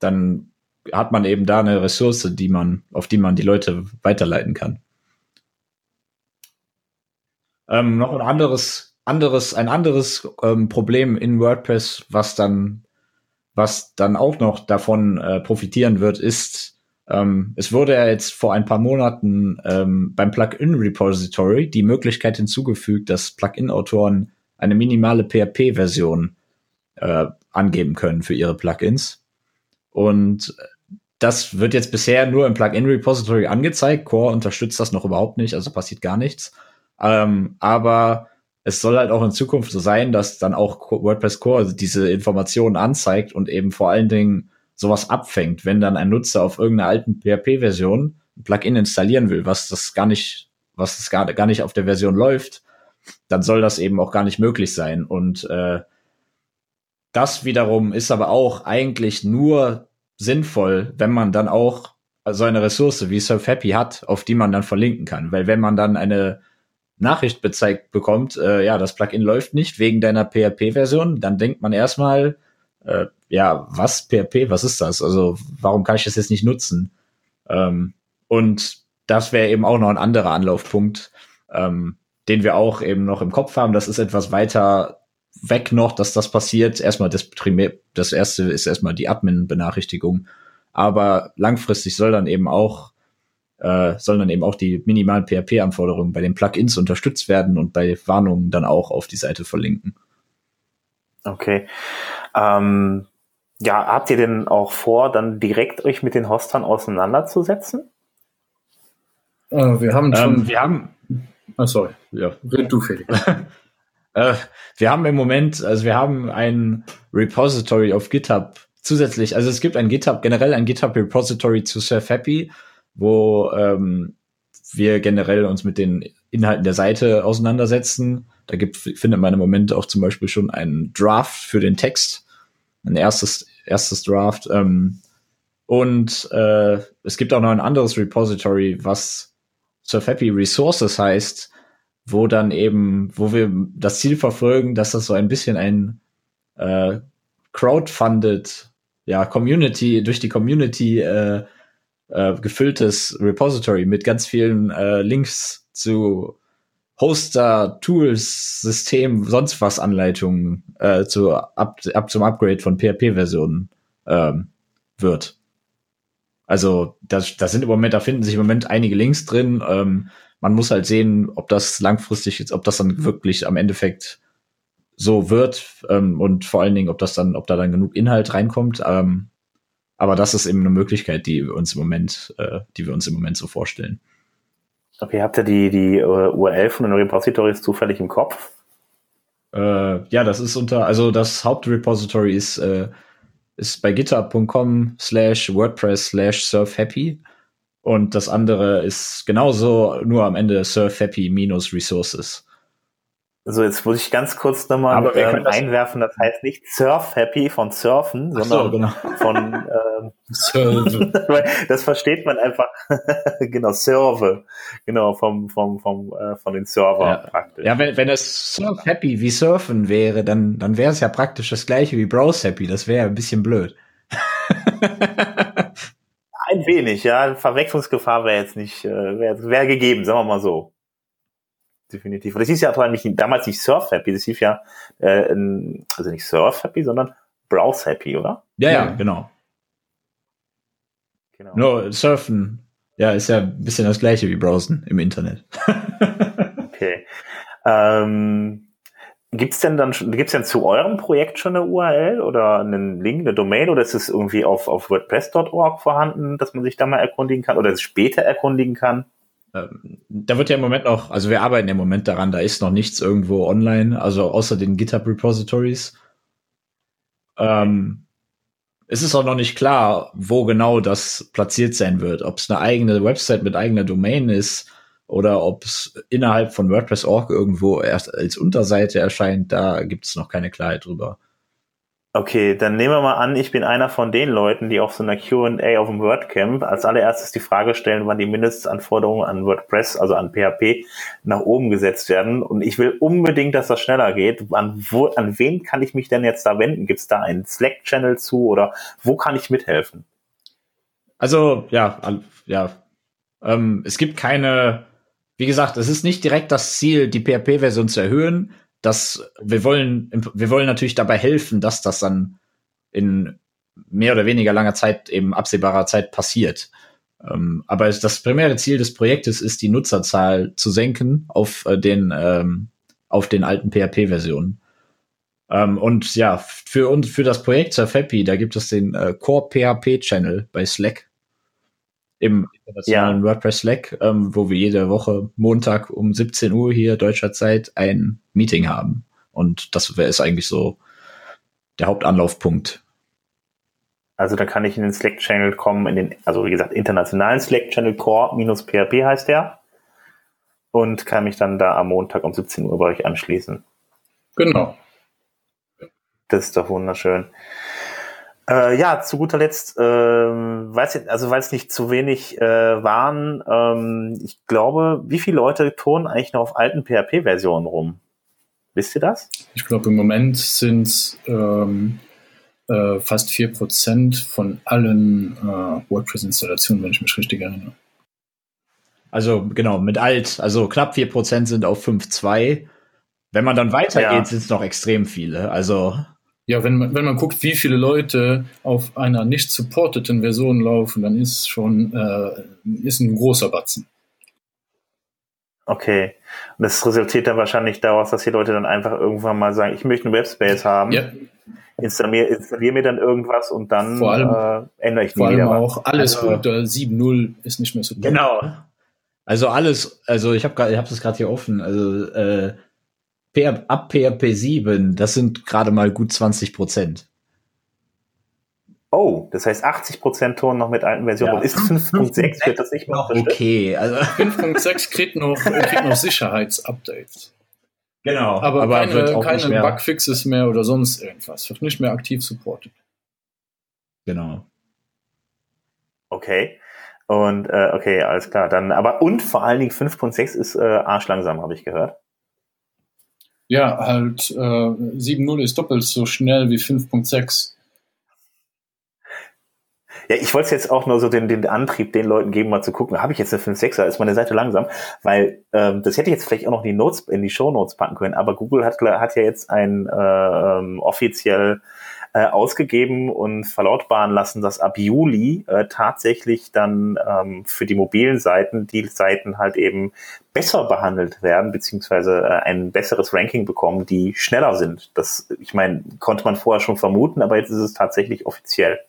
dann hat man eben da eine Ressource, die man, auf die man die Leute weiterleiten kann. Ähm, noch ein anderes, anderes, ein anderes ähm, Problem in WordPress, was dann, was dann auch noch davon äh, profitieren wird, ist, ähm, es wurde ja jetzt vor ein paar Monaten ähm, beim Plugin-Repository die Möglichkeit hinzugefügt, dass Plugin-Autoren eine minimale PHP-Version äh, angeben können für ihre Plugins. Und das wird jetzt bisher nur im Plugin-Repository angezeigt. Core unterstützt das noch überhaupt nicht, also passiert gar nichts. Ähm, aber es soll halt auch in Zukunft so sein, dass dann auch WordPress Core diese Informationen anzeigt und eben vor allen Dingen sowas abfängt, wenn dann ein Nutzer auf irgendeiner alten PHP-Version ein Plugin installieren will, was das gar nicht, was das gar, gar nicht auf der Version läuft, dann soll das eben auch gar nicht möglich sein. Und äh, das wiederum ist aber auch eigentlich nur sinnvoll, wenn man dann auch so eine Ressource wie Surf Happy hat, auf die man dann verlinken kann. Weil wenn man dann eine Nachricht bezeigt bekommt, äh, ja, das Plugin läuft nicht wegen deiner PHP-Version, dann denkt man erstmal, äh, ja, was PHP, was ist das? Also warum kann ich das jetzt nicht nutzen? Ähm, und das wäre eben auch noch ein anderer Anlaufpunkt, ähm, den wir auch eben noch im Kopf haben. Das ist etwas weiter weg noch, dass das passiert. Erstmal das Primär, das erste ist erstmal die Admin-Benachrichtigung. Aber langfristig soll dann eben auch äh, sollen dann eben auch die minimalen PHP-Anforderungen bei den Plugins unterstützt werden und bei Warnungen dann auch auf die Seite verlinken. Okay. Ähm, ja, habt ihr denn auch vor, dann direkt euch mit den Hostern auseinanderzusetzen? Äh, wir haben schon. Ähm, wir haben. Ah, sorry. Ja. Red du, Felix. *laughs* äh, wir haben im Moment, also wir haben ein Repository auf GitHub zusätzlich. Also es gibt ein GitHub, generell ein GitHub Repository zu Surf Happy, wo ähm, wir generell uns mit den Inhalten der Seite auseinandersetzen. Da gibt, findet man im Moment auch zum Beispiel schon einen Draft für den Text, ein erstes, erstes Draft. Ähm, und äh, es gibt auch noch ein anderes Repository, was Surf Happy Resources heißt, wo dann eben, wo wir das Ziel verfolgen, dass das so ein bisschen ein äh, crowdfunded, ja, Community, durch die Community äh, äh, gefülltes Repository mit ganz vielen äh, Links zu Hoster, Tools, System, sonst was Anleitungen äh, zu, ab, ab zum Upgrade von PHP-Versionen ähm, wird. Also da, da sind im Moment, da finden sich im Moment einige Links drin. Ähm, man muss halt sehen, ob das langfristig jetzt, ob das dann wirklich am Endeffekt so wird ähm, und vor allen Dingen, ob das dann, ob da dann genug Inhalt reinkommt. Ähm, aber das ist eben eine Möglichkeit, die wir uns im Moment, äh, die wir uns im Moment so vorstellen. Okay, habt ihr die, die uh, URL von den Repositories zufällig im Kopf? Äh, ja, das ist unter, also das Hauptrepository ist, äh, ist bei github.com slash WordPress slash surfhappy und das andere ist genauso, nur am Ende surfhappy minus resources. So, jetzt muss ich ganz kurz nochmal ähm, einwerfen, das heißt nicht Surf Happy von Surfen, sondern so, genau. von ähm, Serve. *laughs* das versteht man einfach, *laughs* genau, Serve, genau, vom, vom, vom, äh, von den Server ja. praktisch. Ja, wenn, wenn es Surf Happy wie Surfen wäre, dann, dann wäre es ja praktisch das gleiche wie Browse Happy, das wäre ein bisschen blöd. *laughs* ein wenig, ja, Verwechslungsgefahr wäre jetzt nicht, äh, wäre wär gegeben, sagen wir mal so definitiv. Und das hieß ja vor allem nicht, damals nicht Surf Happy, das hieß ja, äh, also nicht Surf Happy, sondern Browse Happy, oder? Ja, ja, genau. Genau. Nur Surfen, ja, ist ja ein bisschen das gleiche wie Browsen im Internet. *laughs* okay. Ähm, Gibt's denn dann gibt's denn zu eurem Projekt schon eine URL oder einen Link, eine Domain oder ist es irgendwie auf, auf WordPress.org vorhanden, dass man sich da mal erkundigen kann oder es später erkundigen kann? Ähm, da wird ja im Moment noch, also wir arbeiten im Moment daran, da ist noch nichts irgendwo online, also außer den GitHub Repositories. Ähm, es ist auch noch nicht klar, wo genau das platziert sein wird. Ob es eine eigene Website mit eigener Domain ist oder ob es innerhalb von WordPress.org irgendwo erst als Unterseite erscheint, da gibt es noch keine Klarheit drüber. Okay, dann nehmen wir mal an, ich bin einer von den Leuten, die auf so einer Q&A auf dem WordCamp als allererstes die Frage stellen, wann die Mindestanforderungen an WordPress, also an PHP, nach oben gesetzt werden. Und ich will unbedingt, dass das schneller geht. An, wo, an wen kann ich mich denn jetzt da wenden? Gibt es da einen Slack-Channel zu oder wo kann ich mithelfen? Also, ja, ja. Ähm, es gibt keine wie gesagt, es ist nicht direkt das Ziel, die PHP-Version zu erhöhen. Das, wir wollen, wir wollen natürlich dabei helfen, dass das dann in mehr oder weniger langer Zeit, eben absehbarer Zeit passiert. Ähm, aber das primäre Ziel des Projektes ist, die Nutzerzahl zu senken auf äh, den, ähm, auf den alten PHP-Versionen. Ähm, und ja, für uns, für das Projekt Surfappy, da gibt es den äh, Core PHP Channel bei Slack im internationalen ja. WordPress Slack, ähm, wo wir jede Woche Montag um 17 Uhr hier deutscher Zeit ein Meeting haben. Und das wäre ist eigentlich so der Hauptanlaufpunkt. Also da kann ich in den Slack-Channel kommen, in den, also wie gesagt, internationalen Slack-Channel Core-PHP heißt der. Und kann mich dann da am Montag um 17 Uhr bei euch anschließen. Genau. Das ist doch wunderschön. Äh, ja, zu guter Letzt, äh, weiß ich, also weil es nicht zu wenig äh, waren, ähm, ich glaube, wie viele Leute turnen eigentlich noch auf alten PHP-Versionen rum? Wisst ihr das? Ich glaube, im Moment sind ähm, äh, fast 4% von allen äh, WordPress-Installationen, wenn ich mich richtig erinnere. Also genau, mit alt, also knapp 4% sind auf 5.2. Wenn man dann weitergeht, ja. sind es noch extrem viele. Also ja, wenn man, wenn man guckt, wie viele Leute auf einer nicht supporteten Version laufen, dann ist schon äh, ist ein großer Batzen. Okay. Und das resultiert dann wahrscheinlich daraus, dass die Leute dann einfach irgendwann mal sagen, ich möchte einen Webspace haben. Ja. Installiere, installiere mir dann irgendwas und dann vor allem, äh, ändere ich Vor allem auch alles also, unter 7.0 ist nicht mehr so. Genau. Also alles, also ich habe ich hab das gerade hier offen. Also äh, ab PHP 7, das sind gerade mal gut 20 Prozent. Oh, das heißt 80 Prozent Ton noch mit alten Versionen. Ja. Ist 5.6 wird das nicht noch okay. Also 5.6 kriegt noch, kriegt noch Sicherheitsupdates. Genau. Aber, aber keine, keine Bugfixes mehr oder sonst irgendwas. Wird nicht mehr aktiv supported. Genau. Okay. Und äh, okay, alles klar. Dann aber und vor allen Dingen 5.6 ist äh, arschlangsam, habe ich gehört. Ja, halt äh, 7.0 ist doppelt so schnell wie 5.6. Ja, ich wollte jetzt auch nur so den, den Antrieb den Leuten geben, mal zu gucken, habe ich jetzt eine 5.6er, ist meine Seite langsam, weil ähm, das hätte ich jetzt vielleicht auch noch in die Notes, in die Show Notes packen können, aber Google hat, hat ja jetzt ein äh, ähm, offiziell äh, ausgegeben und verlautbaren lassen, dass ab Juli äh, tatsächlich dann ähm, für die mobilen Seiten die Seiten halt eben besser behandelt werden, beziehungsweise äh, ein besseres Ranking bekommen, die schneller sind. Das, ich meine, konnte man vorher schon vermuten, aber jetzt ist es tatsächlich offiziell.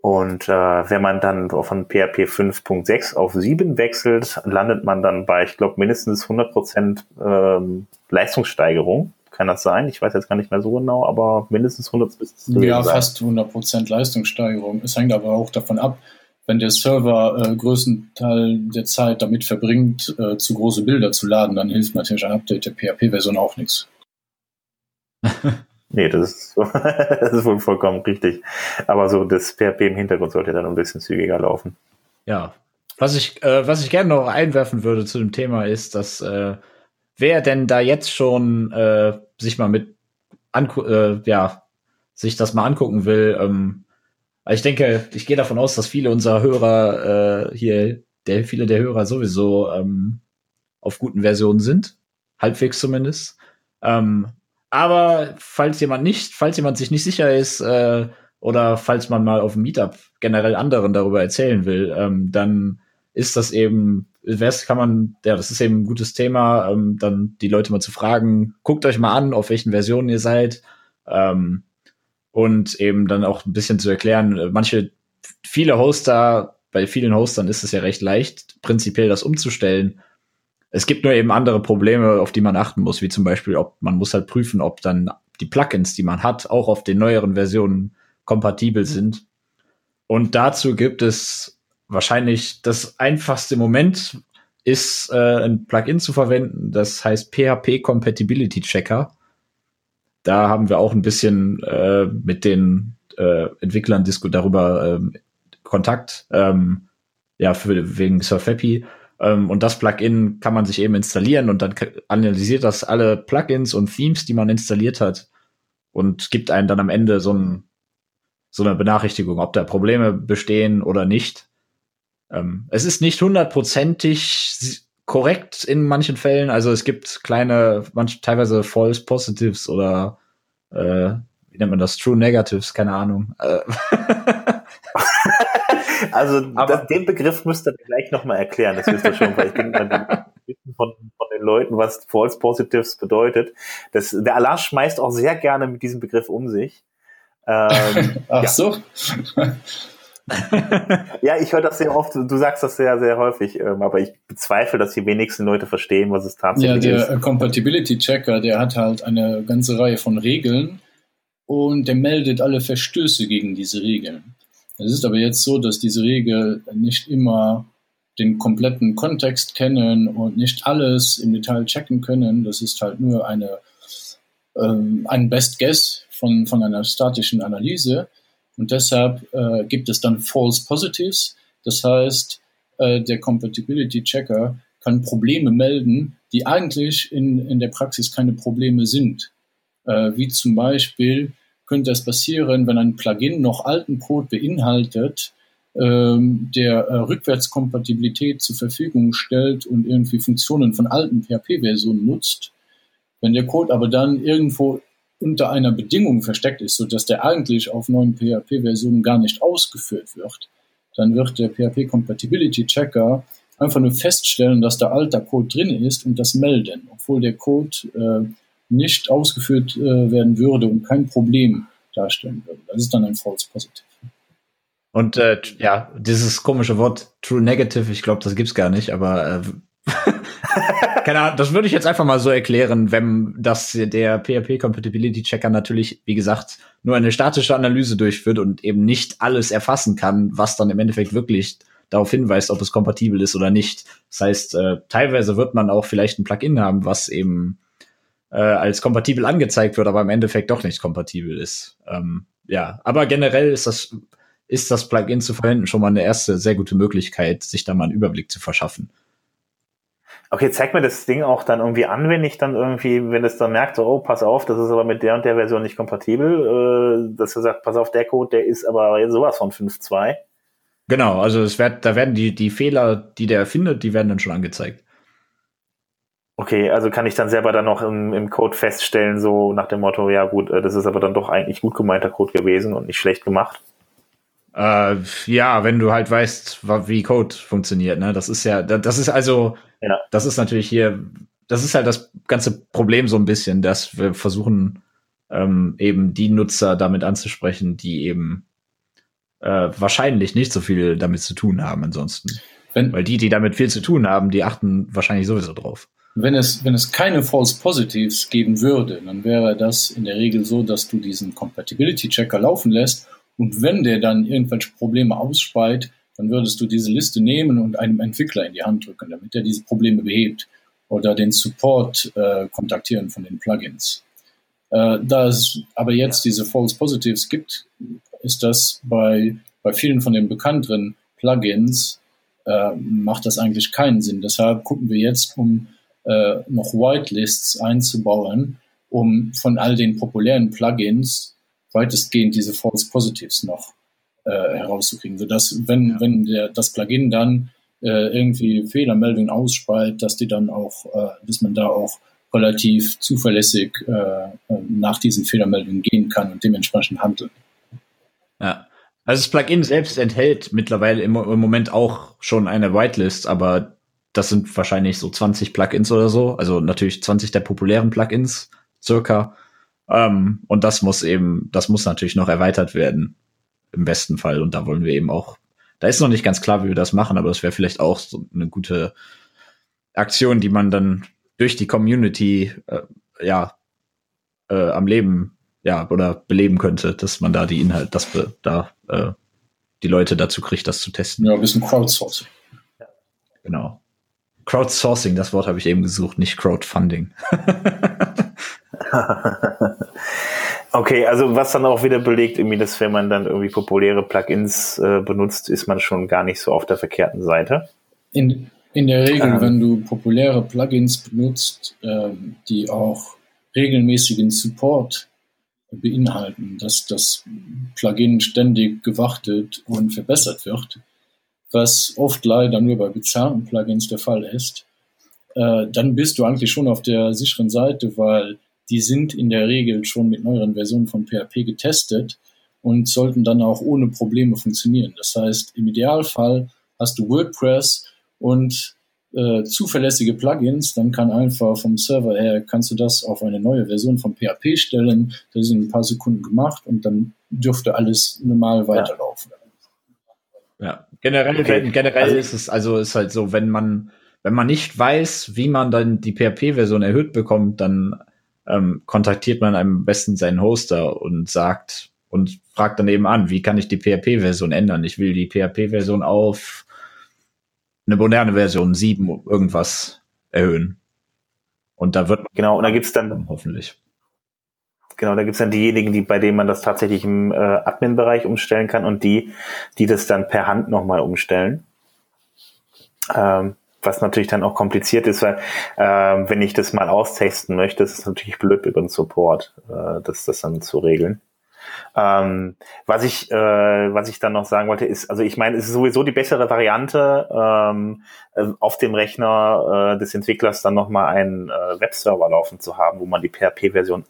Und äh, wenn man dann von PHP 5.6 auf 7 wechselt, landet man dann bei, ich glaube, mindestens 100% ähm, Leistungssteigerung kann das sein? Ich weiß jetzt gar nicht mehr so genau, aber mindestens 100 bis Ja, sein. fast 100% Leistungssteigerung. Es hängt aber auch davon ab, wenn der Server äh, größten Teil der Zeit damit verbringt, äh, zu große Bilder zu laden, dann hilft natürlich ein Update der PHP-Version auch nichts. *laughs* nee, das ist, *laughs* das ist wohl vollkommen richtig. Aber so das PHP im Hintergrund sollte dann ein bisschen zügiger laufen. Ja. Was ich, äh, was ich gerne noch einwerfen würde zu dem Thema ist, dass äh, wer denn da jetzt schon äh, sich mal mit äh, ja, sich das mal angucken will. Ähm, ich denke, ich gehe davon aus, dass viele unserer Hörer äh, hier, der, viele der Hörer sowieso ähm, auf guten Versionen sind. Halbwegs zumindest. Ähm, aber falls jemand nicht, falls jemand sich nicht sicher ist, äh, oder falls man mal auf dem Meetup generell anderen darüber erzählen will, ähm, dann ist das eben wär's, kann man, ja, das ist eben ein gutes Thema, ähm, dann die Leute mal zu fragen, guckt euch mal an, auf welchen Versionen ihr seid. Ähm, und eben dann auch ein bisschen zu erklären, äh, manche, viele Hoster, bei vielen Hostern ist es ja recht leicht, prinzipiell das umzustellen. Es gibt nur eben andere Probleme, auf die man achten muss, wie zum Beispiel, ob man muss halt prüfen, ob dann die Plugins, die man hat, auch auf den neueren Versionen kompatibel sind. Und dazu gibt es wahrscheinlich das einfachste Moment ist äh, ein Plugin zu verwenden, das heißt PHP Compatibility Checker. Da haben wir auch ein bisschen äh, mit den äh, Entwicklern darüber ähm, Kontakt, ähm, ja, für, wegen SurfHappy. Ähm, und das Plugin kann man sich eben installieren und dann analysiert das alle Plugins und Themes, die man installiert hat und gibt einen dann am Ende so, ein, so eine Benachrichtigung, ob da Probleme bestehen oder nicht. Ähm, es ist nicht hundertprozentig korrekt in manchen Fällen. Also es gibt kleine, manch, teilweise False Positives oder äh, wie nennt man das? True Negatives, keine Ahnung. Äh. *laughs* also das, den Begriff müsst ihr gleich nochmal erklären, das wisst ihr schon, weil ich man *laughs* von, von den Leuten, was False Positives bedeutet. Das, der Allah schmeißt auch sehr gerne mit diesem Begriff um sich. Ähm, Ach ja. so. Ja, ich höre das sehr oft, du sagst das sehr, sehr häufig, ähm, aber ich bezweifle, dass die wenigsten Leute verstehen, was es tatsächlich ist. Ja, der. Compatibility Checker, der hat halt eine ganze Reihe von Regeln und der meldet alle Verstöße gegen diese Regeln. Es ist aber jetzt so, dass diese Regel nicht immer den kompletten Kontext kennen und nicht alles im Detail checken können. Das ist halt nur eine, ähm, ein Best Guess von, von einer statischen Analyse. Und deshalb äh, gibt es dann False Positives. Das heißt, äh, der Compatibility Checker kann Probleme melden, die eigentlich in, in der Praxis keine Probleme sind. Äh, wie zum Beispiel könnte es passieren, wenn ein Plugin noch alten Code beinhaltet, ähm, der äh, Rückwärtskompatibilität zur Verfügung stellt und irgendwie Funktionen von alten PHP-Versionen nutzt. Wenn der Code aber dann irgendwo unter einer Bedingung versteckt ist, sodass der eigentlich auf neuen PHP-Versionen gar nicht ausgeführt wird, dann wird der PHP Compatibility Checker einfach nur feststellen, dass da alter Code drin ist und das melden, obwohl der Code äh, nicht ausgeführt äh, werden würde und kein Problem darstellen würde. Das ist dann ein False Positive. Und äh, ja, dieses komische Wort True Negative, ich glaube, das gibt's gar nicht, aber äh, *laughs* keine Ahnung, das würde ich jetzt einfach mal so erklären, wenn das der PHP Compatibility Checker natürlich, wie gesagt, nur eine statische Analyse durchführt und eben nicht alles erfassen kann, was dann im Endeffekt wirklich darauf hinweist, ob es kompatibel ist oder nicht. Das heißt, äh, teilweise wird man auch vielleicht ein Plugin haben, was eben äh, als kompatibel angezeigt wird, aber im Endeffekt doch nicht kompatibel ist. Ähm, ja, aber generell ist das ist das Plugin zu verwenden schon mal eine erste sehr gute Möglichkeit, sich da mal einen Überblick zu verschaffen. Okay, zeig mir das Ding auch dann irgendwie an, wenn ich dann irgendwie, wenn es dann merkt, so, oh, pass auf, das ist aber mit der und der Version nicht kompatibel, äh, dass er sagt, pass auf, der Code, der ist aber sowas von 5.2. Genau, also es wird, da werden die, die Fehler, die der findet, die werden dann schon angezeigt. Okay, also kann ich dann selber dann noch im, im Code feststellen, so nach dem Motto, ja gut, äh, das ist aber dann doch eigentlich gut gemeinter Code gewesen und nicht schlecht gemacht. Äh, ja, wenn du halt weißt, wie Code funktioniert, ne? Das ist ja, das ist also, ja. das ist natürlich hier, das ist halt das ganze Problem so ein bisschen, dass wir versuchen, ähm, eben die Nutzer damit anzusprechen, die eben äh, wahrscheinlich nicht so viel damit zu tun haben ansonsten. Wenn, Weil die, die damit viel zu tun haben, die achten wahrscheinlich sowieso drauf. Wenn es, wenn es keine False Positives geben würde, dann wäre das in der Regel so, dass du diesen Compatibility Checker laufen lässt und wenn der dann irgendwelche Probleme ausspeit, dann würdest du diese Liste nehmen und einem Entwickler in die Hand drücken, damit er diese Probleme behebt oder den Support äh, kontaktieren von den Plugins. Äh, da es aber jetzt diese False Positives gibt, ist das bei, bei vielen von den bekannteren Plugins äh, macht das eigentlich keinen Sinn. Deshalb gucken wir jetzt, um äh, noch Whitelists einzubauen, um von all den populären Plugins weitestgehend diese False Positives noch äh, herauszukriegen, sodass wenn, ja. wenn der, das Plugin dann äh, irgendwie Fehlermeldungen ausspeit, dass die dann auch, äh, dass man da auch relativ zuverlässig äh, äh, nach diesen Fehlermeldungen gehen kann und dementsprechend handeln. Ja. Also das Plugin selbst enthält mittlerweile im, im Moment auch schon eine Whitelist, aber das sind wahrscheinlich so 20 Plugins oder so, also natürlich 20 der populären Plugins circa. Ähm, und das muss eben, das muss natürlich noch erweitert werden im besten Fall. Und da wollen wir eben auch, da ist noch nicht ganz klar, wie wir das machen, aber das wäre vielleicht auch so eine gute Aktion, die man dann durch die Community äh, ja äh, am Leben ja oder beleben könnte, dass man da die Inhalte, dass wir da äh, die Leute dazu kriegt, das zu testen. Ja, ein bisschen Crowdsourcing. Genau. Crowdsourcing, das Wort habe ich eben gesucht, nicht Crowdfunding. *laughs* *laughs* okay, also was dann auch wieder belegt, irgendwie, dass wenn man dann irgendwie populäre Plugins äh, benutzt, ist man schon gar nicht so auf der verkehrten Seite. In, in der Regel, ähm. wenn du populäre Plugins benutzt, äh, die auch regelmäßigen Support beinhalten, dass das Plugin ständig gewartet und verbessert wird, was oft leider nur bei bezahlten Plugins der Fall ist, äh, dann bist du eigentlich schon auf der sicheren Seite, weil die sind in der Regel schon mit neueren Versionen von PHP getestet und sollten dann auch ohne Probleme funktionieren. Das heißt, im Idealfall hast du WordPress und äh, zuverlässige Plugins, dann kann einfach vom Server her, kannst du das auf eine neue Version von PHP stellen, das ist in ein paar Sekunden gemacht und dann dürfte alles normal weiterlaufen. Ja, generell, okay. generell also, ist es, also ist halt so, wenn man, wenn man nicht weiß, wie man dann die PHP-Version erhöht bekommt, dann ähm, kontaktiert man am besten seinen Hoster und sagt und fragt dann eben an, wie kann ich die PHP-Version ändern? Ich will die PHP-Version auf eine moderne Version 7 irgendwas erhöhen. Und da wird genau und da gibt's dann hoffentlich genau da gibt's dann diejenigen, die bei denen man das tatsächlich im äh, Admin-Bereich umstellen kann und die, die das dann per Hand nochmal umstellen. Ähm, was natürlich dann auch kompliziert ist, weil äh, wenn ich das mal austesten möchte, ist es natürlich blöd über den Support, äh, das, das dann zu regeln. Ähm, was ich, äh, was ich dann noch sagen wollte, ist, also ich meine, es ist sowieso die bessere Variante, ähm, äh, auf dem Rechner äh, des Entwicklers dann nochmal einen äh, Webserver laufen zu haben, wo man die PHP-Version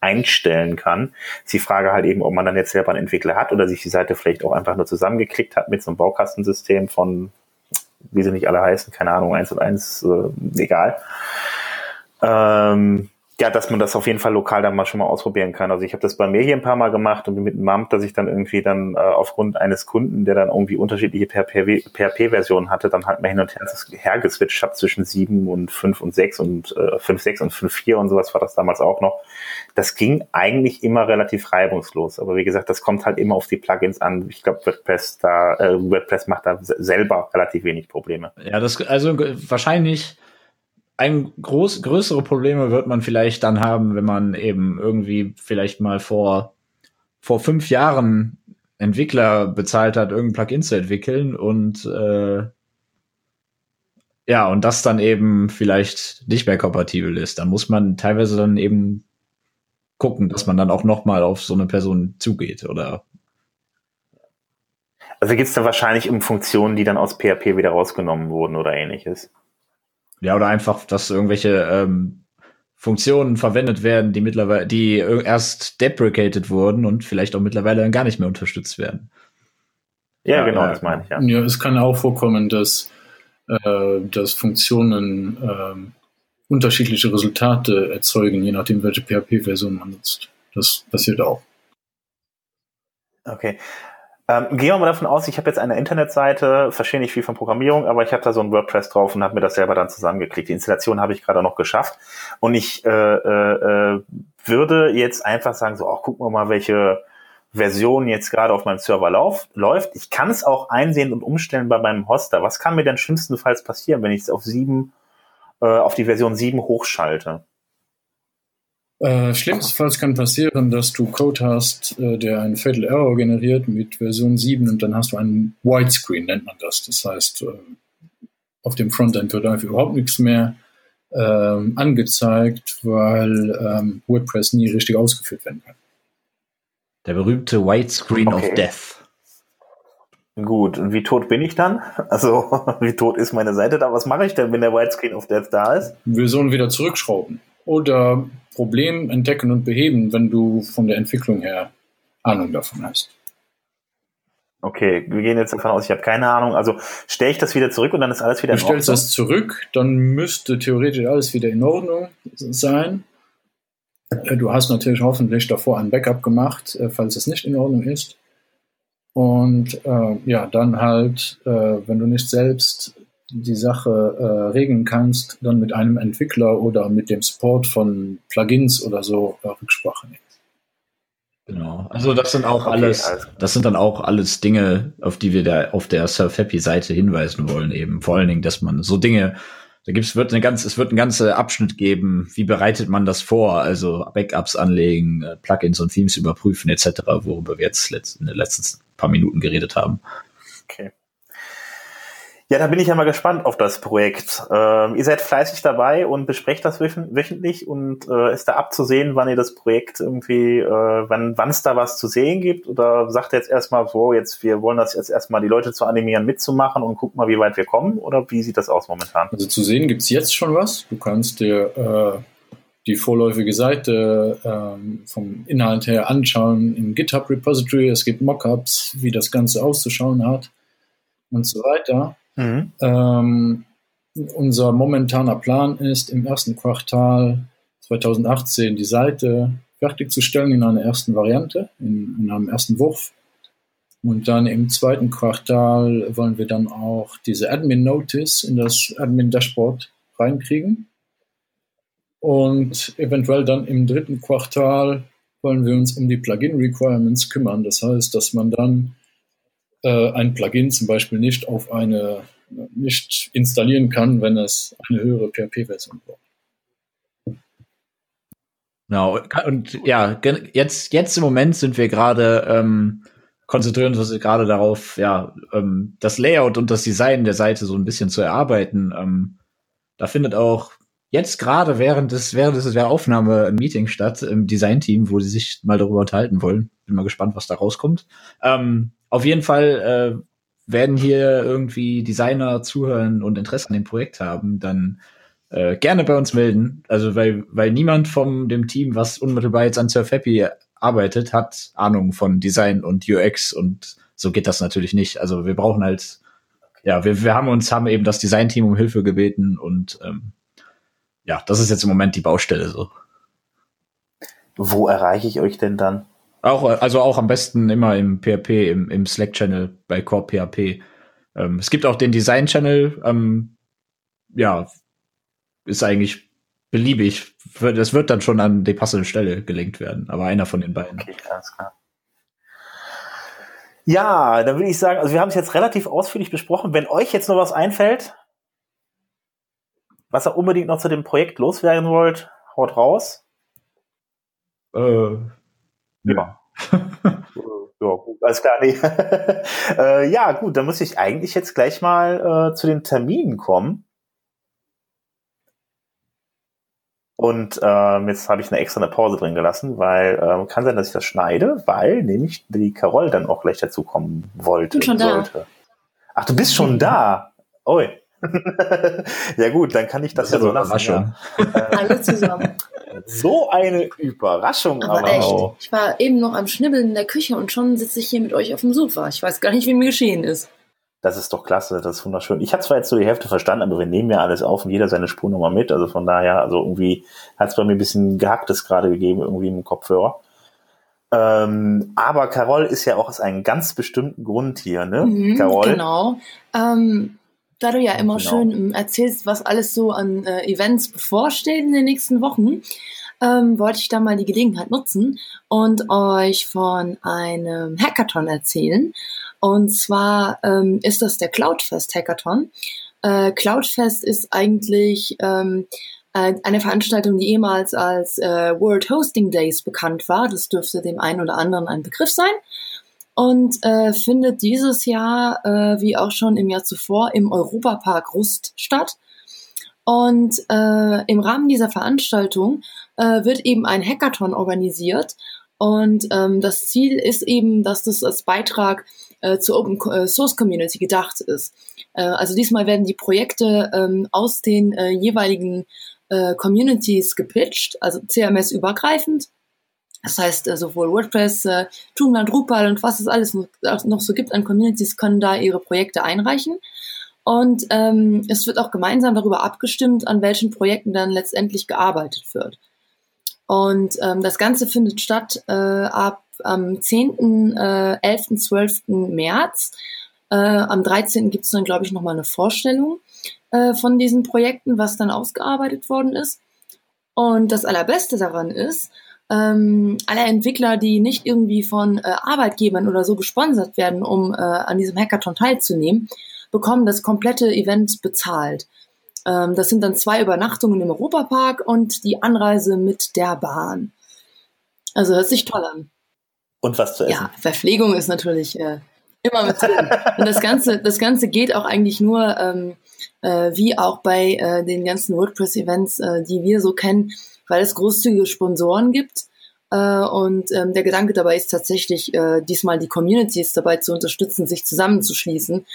einstellen kann. Ist die Frage halt eben, ob man dann jetzt selber einen Entwickler hat oder sich die Seite vielleicht auch einfach nur zusammengeklickt hat mit so einem Baukastensystem von, wie sie nicht alle heißen, keine Ahnung, eins und eins, äh, egal. Ähm, ja, dass man das auf jeden Fall lokal dann mal schon mal ausprobieren kann. Also ich habe das bei mir hier ein paar Mal gemacht und mit einem Amt, dass ich dann irgendwie dann äh, aufgrund eines Kunden, der dann irgendwie unterschiedliche PHP-Versionen hatte, dann halt mal hin und her, her geswitcht habe zwischen 7 und 5 und 6 und äh, 5, 6 und 5, 4 und sowas war das damals auch noch. Das ging eigentlich immer relativ reibungslos. Aber wie gesagt, das kommt halt immer auf die Plugins an. Ich glaube, WordPress da, äh, WordPress macht da selber relativ wenig Probleme. Ja, das also wahrscheinlich ein groß, größere Probleme wird man vielleicht dann haben, wenn man eben irgendwie vielleicht mal vor, vor fünf Jahren Entwickler bezahlt hat, irgendein Plugin zu entwickeln und äh, ja, und das dann eben vielleicht nicht mehr kompatibel ist. Dann muss man teilweise dann eben gucken, dass man dann auch noch mal auf so eine Person zugeht oder also geht es dann wahrscheinlich um Funktionen, die dann aus PHP wieder rausgenommen wurden oder ähnliches. Ja, oder einfach, dass irgendwelche ähm, Funktionen verwendet werden, die mittlerweile, die erst deprecated wurden und vielleicht auch mittlerweile gar nicht mehr unterstützt werden. Ja, ja genau, äh, das meine ich, ja. Ja, es kann auch vorkommen, dass, äh, dass Funktionen äh, unterschiedliche Resultate erzeugen, je nachdem, welche PHP-Version man nutzt. Das passiert auch. Okay. Ähm, gehen wir mal davon aus, ich habe jetzt eine Internetseite, verstehe nicht viel von Programmierung, aber ich habe da so ein WordPress drauf und habe mir das selber dann zusammengeklickt. Die Installation habe ich gerade noch geschafft und ich äh, äh, äh, würde jetzt einfach sagen, so, oh, gucken wir mal, welche Version jetzt gerade auf meinem Server lauf, läuft. Ich kann es auch einsehen und umstellen bei meinem Hoster. Was kann mir denn schlimmstenfalls passieren, wenn ich es auf sieben, äh, auf die Version 7 hochschalte? Äh, schlimmstenfalls kann passieren, dass du Code hast, äh, der einen Fatal Error generiert mit Version 7 und dann hast du einen Widescreen, nennt man das. Das heißt, äh, auf dem Frontend wird einfach überhaupt nichts mehr ähm, angezeigt, weil ähm, WordPress nie richtig ausgeführt werden kann. Der berühmte Widescreen okay. of Death. Gut, und wie tot bin ich dann? Also, *laughs* wie tot ist meine Seite da? Was mache ich denn, wenn der Widescreen of Death da ist? Version wieder zurückschrauben oder Problem entdecken und beheben, wenn du von der Entwicklung her Ahnung davon hast. Okay, wir gehen jetzt davon aus, ich habe keine Ahnung. Also stelle ich das wieder zurück und dann ist alles wieder in Ordnung? Du stellst das zurück, dann müsste theoretisch alles wieder in Ordnung sein. Äh, du hast natürlich hoffentlich davor ein Backup gemacht, äh, falls es nicht in Ordnung ist. Und äh, ja, dann halt, äh, wenn du nicht selbst die Sache äh, regeln kannst, dann mit einem Entwickler oder mit dem Support von Plugins oder so äh, Rücksprache nehmen. Genau. Also das sind auch okay, alles, also. das sind dann auch alles Dinge, auf die wir da auf der Surf Happy Seite hinweisen wollen eben. Vor allen Dingen, dass man so Dinge, da gibt's wird eine ganz, es wird einen ganzen Abschnitt geben, wie bereitet man das vor, also Backups anlegen, äh, Plugins und Themes überprüfen etc., worüber wir jetzt in den letzten paar Minuten geredet haben. Okay. Ja, da bin ich ja mal gespannt auf das Projekt. Ähm, ihr seid fleißig dabei und besprecht das wöchentlich und äh, ist da abzusehen, wann ihr das Projekt irgendwie, äh, wann es da was zu sehen gibt? Oder sagt ihr jetzt erstmal so, jetzt wir wollen das jetzt erstmal die Leute zu animieren, mitzumachen und gucken mal, wie weit wir kommen? Oder wie sieht das aus momentan? Also zu sehen gibt's jetzt schon was. Du kannst dir äh, die vorläufige Seite ähm, vom Inhalt her anschauen im GitHub Repository. Es gibt Mockups, wie das Ganze auszuschauen hat und so weiter. Mhm. Ähm, unser momentaner Plan ist, im ersten Quartal 2018 die Seite fertigzusstellen in einer ersten Variante, in, in einem ersten Wurf. Und dann im zweiten Quartal wollen wir dann auch diese Admin Notice in das Admin Dashboard reinkriegen. Und eventuell dann im dritten Quartal wollen wir uns um die Plugin Requirements kümmern. Das heißt, dass man dann äh, ein Plugin zum Beispiel nicht auf eine nicht installieren kann, wenn es eine höhere PHP-Version braucht. Genau, und ja, jetzt, jetzt im Moment sind wir gerade, ähm, konzentrieren uns gerade darauf, ja, ähm, das Layout und das Design der Seite so ein bisschen zu erarbeiten. Ähm, da findet auch jetzt gerade während des, während des der Aufnahme ein Meeting statt im Designteam, wo sie sich mal darüber unterhalten wollen. Bin mal gespannt, was da rauskommt. Ähm, auf jeden Fall äh, werden hier irgendwie Designer zuhören und Interesse an dem Projekt haben, dann äh, gerne bei uns melden. Also weil, weil niemand von dem Team, was unmittelbar jetzt an Surf Happy arbeitet, hat Ahnung von Design und UX und so geht das natürlich nicht. Also wir brauchen halt, ja, wir, wir haben uns, haben eben das Design-Team um Hilfe gebeten und ähm, ja, das ist jetzt im Moment die Baustelle so. Wo erreiche ich euch denn dann? Auch, also auch am besten immer im PHP, im, im Slack-Channel bei Core PHP. Ähm, es gibt auch den Design-Channel, ähm, ja, ist eigentlich beliebig. Das wird dann schon an die passende Stelle gelenkt werden, aber einer von den beiden. Okay, alles klar. Ja, dann würde ich sagen, also wir haben es jetzt relativ ausführlich besprochen. Wenn euch jetzt noch was einfällt, was ihr unbedingt noch zu dem Projekt loswerden wollt, haut raus. Äh, ja. *laughs* ja, gut, alles klar. Nee. *laughs* äh, ja, gut, dann muss ich eigentlich jetzt gleich mal äh, zu den Terminen kommen. Und ähm, jetzt habe ich eine extra eine Pause drin gelassen, weil ähm, kann sein, dass ich das schneide, weil nämlich die Carol dann auch gleich dazu kommen wollte. Bin schon sollte. da. Ach, du bist schon da. Oi. *laughs* ja gut, dann kann ich das, das ja so lassen. Ja. Alle zusammen. So eine Überraschung aber, aber echt. Auch. Ich war eben noch am Schnibbeln in der Küche und schon sitze ich hier mit euch auf dem Sofa. Ich weiß gar nicht, wie mir geschehen ist. Das ist doch klasse, das ist wunderschön. Ich habe zwar jetzt so die Hälfte verstanden, aber wir nehmen ja alles auf und jeder seine Spur nochmal mit. Also von daher, also irgendwie hat es bei mir ein bisschen gehacktes gerade gegeben, irgendwie im Kopfhörer. Ähm, aber Carol ist ja auch aus einem ganz bestimmten Grund hier, ne? Mhm, Carol. Genau. Ähm, da du ja immer genau. schön ähm, erzählst, was alles so an äh, Events bevorsteht in den nächsten Wochen, ähm, wollte ich da mal die Gelegenheit nutzen und euch von einem Hackathon erzählen. Und zwar ähm, ist das der Cloudfest Hackathon. Äh, Cloudfest ist eigentlich ähm, äh, eine Veranstaltung, die ehemals als äh, World Hosting Days bekannt war. Das dürfte dem einen oder anderen ein Begriff sein und äh, findet dieses Jahr, äh, wie auch schon im Jahr zuvor, im Europapark Rust statt. Und äh, im Rahmen dieser Veranstaltung äh, wird eben ein Hackathon organisiert. Und ähm, das Ziel ist eben, dass das als Beitrag äh, zur Open äh, Source Community gedacht ist. Äh, also diesmal werden die Projekte ähm, aus den äh, jeweiligen äh, Communities gepitcht, also CMS übergreifend Das heißt, äh, sowohl WordPress, äh, Joomla, Drupal und was es alles noch so gibt an Communities können da ihre Projekte einreichen. Und ähm, es wird auch gemeinsam darüber abgestimmt, an welchen Projekten dann letztendlich gearbeitet wird. Und ähm, das Ganze findet statt äh, ab am 10., äh, 11., 12. März. Äh, am 13. gibt es dann, glaube ich, nochmal eine Vorstellung äh, von diesen Projekten, was dann ausgearbeitet worden ist. Und das Allerbeste daran ist, ähm, alle Entwickler, die nicht irgendwie von äh, Arbeitgebern oder so gesponsert werden, um äh, an diesem Hackathon teilzunehmen, bekommen das komplette Event bezahlt. Ähm, das sind dann zwei Übernachtungen im Europapark und die Anreise mit der Bahn. Also hört sich toll an. Und was zu essen? Ja, Verpflegung ist natürlich äh, immer mit drin. und das Ganze, das Ganze geht auch eigentlich nur, ähm, äh, wie auch bei äh, den ganzen WordPress-Events, äh, die wir so kennen, weil es großzügige Sponsoren gibt. Äh, und ähm, der Gedanke dabei ist tatsächlich, äh, diesmal die Communities dabei zu unterstützen, sich zusammenzuschließen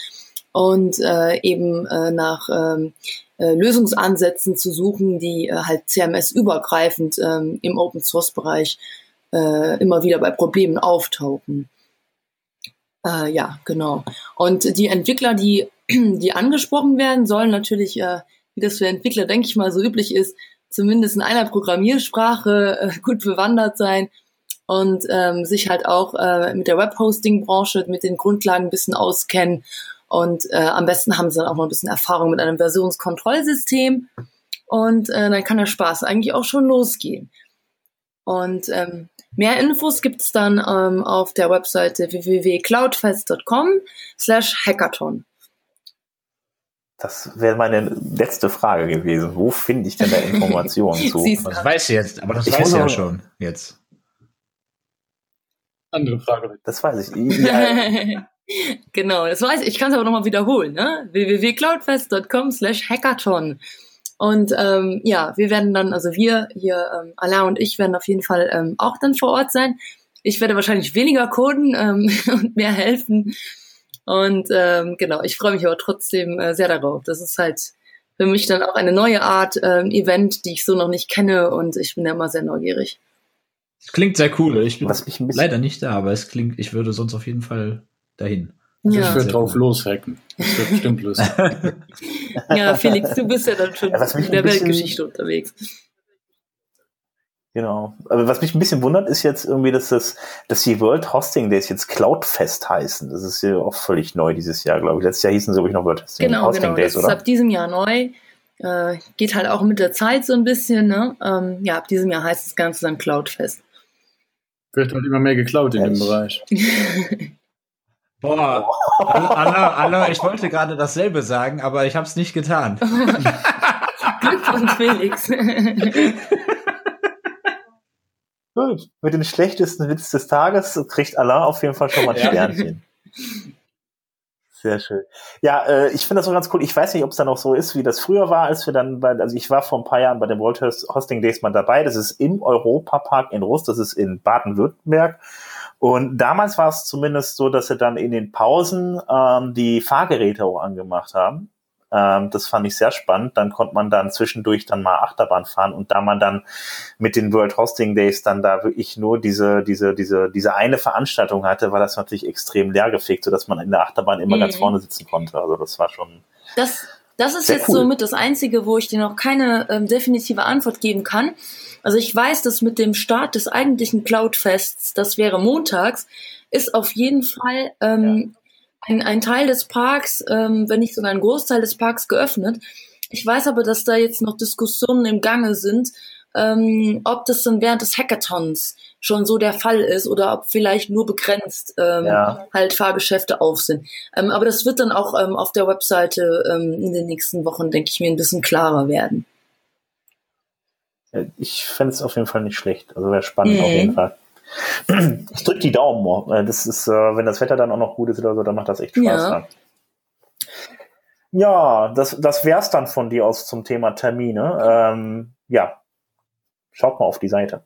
und äh, eben äh, nach ähm, äh, Lösungsansätzen zu suchen, die äh, halt CMS-übergreifend ähm, im Open-Source-Bereich äh, immer wieder bei Problemen auftauchen. Äh, ja, genau. Und die Entwickler, die, *clears throat* die angesprochen werden, sollen natürlich, äh, wie das für Entwickler, denke ich mal, so üblich ist, zumindest in einer Programmiersprache äh, gut bewandert sein und ähm, sich halt auch äh, mit der Webhosting-Branche, mit den Grundlagen ein bisschen auskennen. Und äh, am besten haben sie dann auch noch ein bisschen Erfahrung mit einem Versionskontrollsystem. Und äh, dann kann der Spaß eigentlich auch schon losgehen. Und ähm, mehr Infos gibt's dann ähm, auf der Webseite www.cloudfest.com slash hackathon. Das wäre meine letzte Frage gewesen. Wo finde ich denn da Informationen *laughs* zu? Das weiß ich jetzt, aber das ich weiß ich ja schon jetzt. Andere Frage. Das weiß ich. *laughs* Ja. genau, das weiß ich. Ich kann es aber nochmal wiederholen. Ne? www.cloudfest.com slash hackathon. Und ähm, ja, wir werden dann, also wir hier, ähm, Alain und ich werden auf jeden Fall ähm, auch dann vor Ort sein. Ich werde wahrscheinlich weniger coden ähm, *laughs* und mehr helfen. Und ähm, genau, ich freue mich aber trotzdem äh, sehr darauf. Das ist halt für mich dann auch eine neue Art ähm, Event, die ich so noch nicht kenne und ich bin ja immer sehr neugierig. Klingt sehr cool. Ich bin leider nicht da, aber es klingt, ich würde sonst auf jeden Fall dahin. Ja. Ich würde drauf loshacken. Das wird bestimmt lustig. *laughs* ja, Felix, du bist ja dann schon ja, in der Weltgeschichte unterwegs. Genau. Aber was mich ein bisschen wundert, ist jetzt irgendwie, dass das, dass die World Hosting Days jetzt Cloudfest heißen. Das ist ja auch völlig neu dieses Jahr, glaube ich. Letztes Jahr hießen sie, glaube ich, noch World Hosting, genau, Hosting genau. Days, das oder? ist ab diesem Jahr neu. Äh, geht halt auch mit der Zeit so ein bisschen, ne? Ähm, ja, ab diesem Jahr heißt das Ganze dann Cloudfest. Wird halt immer mehr geklaut in ja, dem Bereich. *laughs* Boah, Anna, Anna, ich wollte gerade dasselbe sagen, aber ich habe es nicht getan. *laughs* Glückwunsch, Felix. *laughs* Gut, mit dem schlechtesten Witz des Tages kriegt Alain auf jeden Fall schon mal ein Sternchen. Sehr schön. Ja, äh, ich finde das auch ganz cool. Ich weiß nicht, ob es dann auch so ist, wie das früher war, als wir dann bei, also ich war vor ein paar Jahren bei dem World Hosting Days mal dabei. Das ist im Europapark in Rust, das ist in Baden-Württemberg. Und damals war es zumindest so, dass sie dann in den Pausen ähm, die Fahrgeräte auch angemacht haben. Ähm, das fand ich sehr spannend. Dann konnte man dann zwischendurch dann mal Achterbahn fahren und da man dann mit den World Hosting Days dann da wirklich nur diese, diese, diese, diese eine Veranstaltung hatte, war das natürlich extrem leergefegt, sodass man in der Achterbahn immer mhm. ganz vorne sitzen konnte. Also das war schon. Das, das ist jetzt cool. somit das Einzige, wo ich dir noch keine ähm, definitive Antwort geben kann. Also ich weiß, dass mit dem Start des eigentlichen Cloudfests, das wäre montags, ist auf jeden Fall ähm. Ein, ein Teil des Parks, ähm, wenn nicht sogar ein Großteil des Parks geöffnet. Ich weiß aber, dass da jetzt noch Diskussionen im Gange sind, ähm, ob das dann während des Hackathons schon so der Fall ist oder ob vielleicht nur begrenzt ähm, ja. halt Fahrgeschäfte auf sind. Ähm, aber das wird dann auch ähm, auf der Webseite ähm, in den nächsten Wochen, denke ich mir, ein bisschen klarer werden. Ich fände es auf jeden Fall nicht schlecht. Also wäre spannend mhm. auf jeden Fall. Ich drücke die Daumen. Äh, das ist, äh, wenn das Wetter dann auch noch gut ist oder so, dann macht das echt Spaß. Ja, ja das, das wär's dann von dir aus zum Thema Termine. Ähm, ja, schaut mal auf die Seite.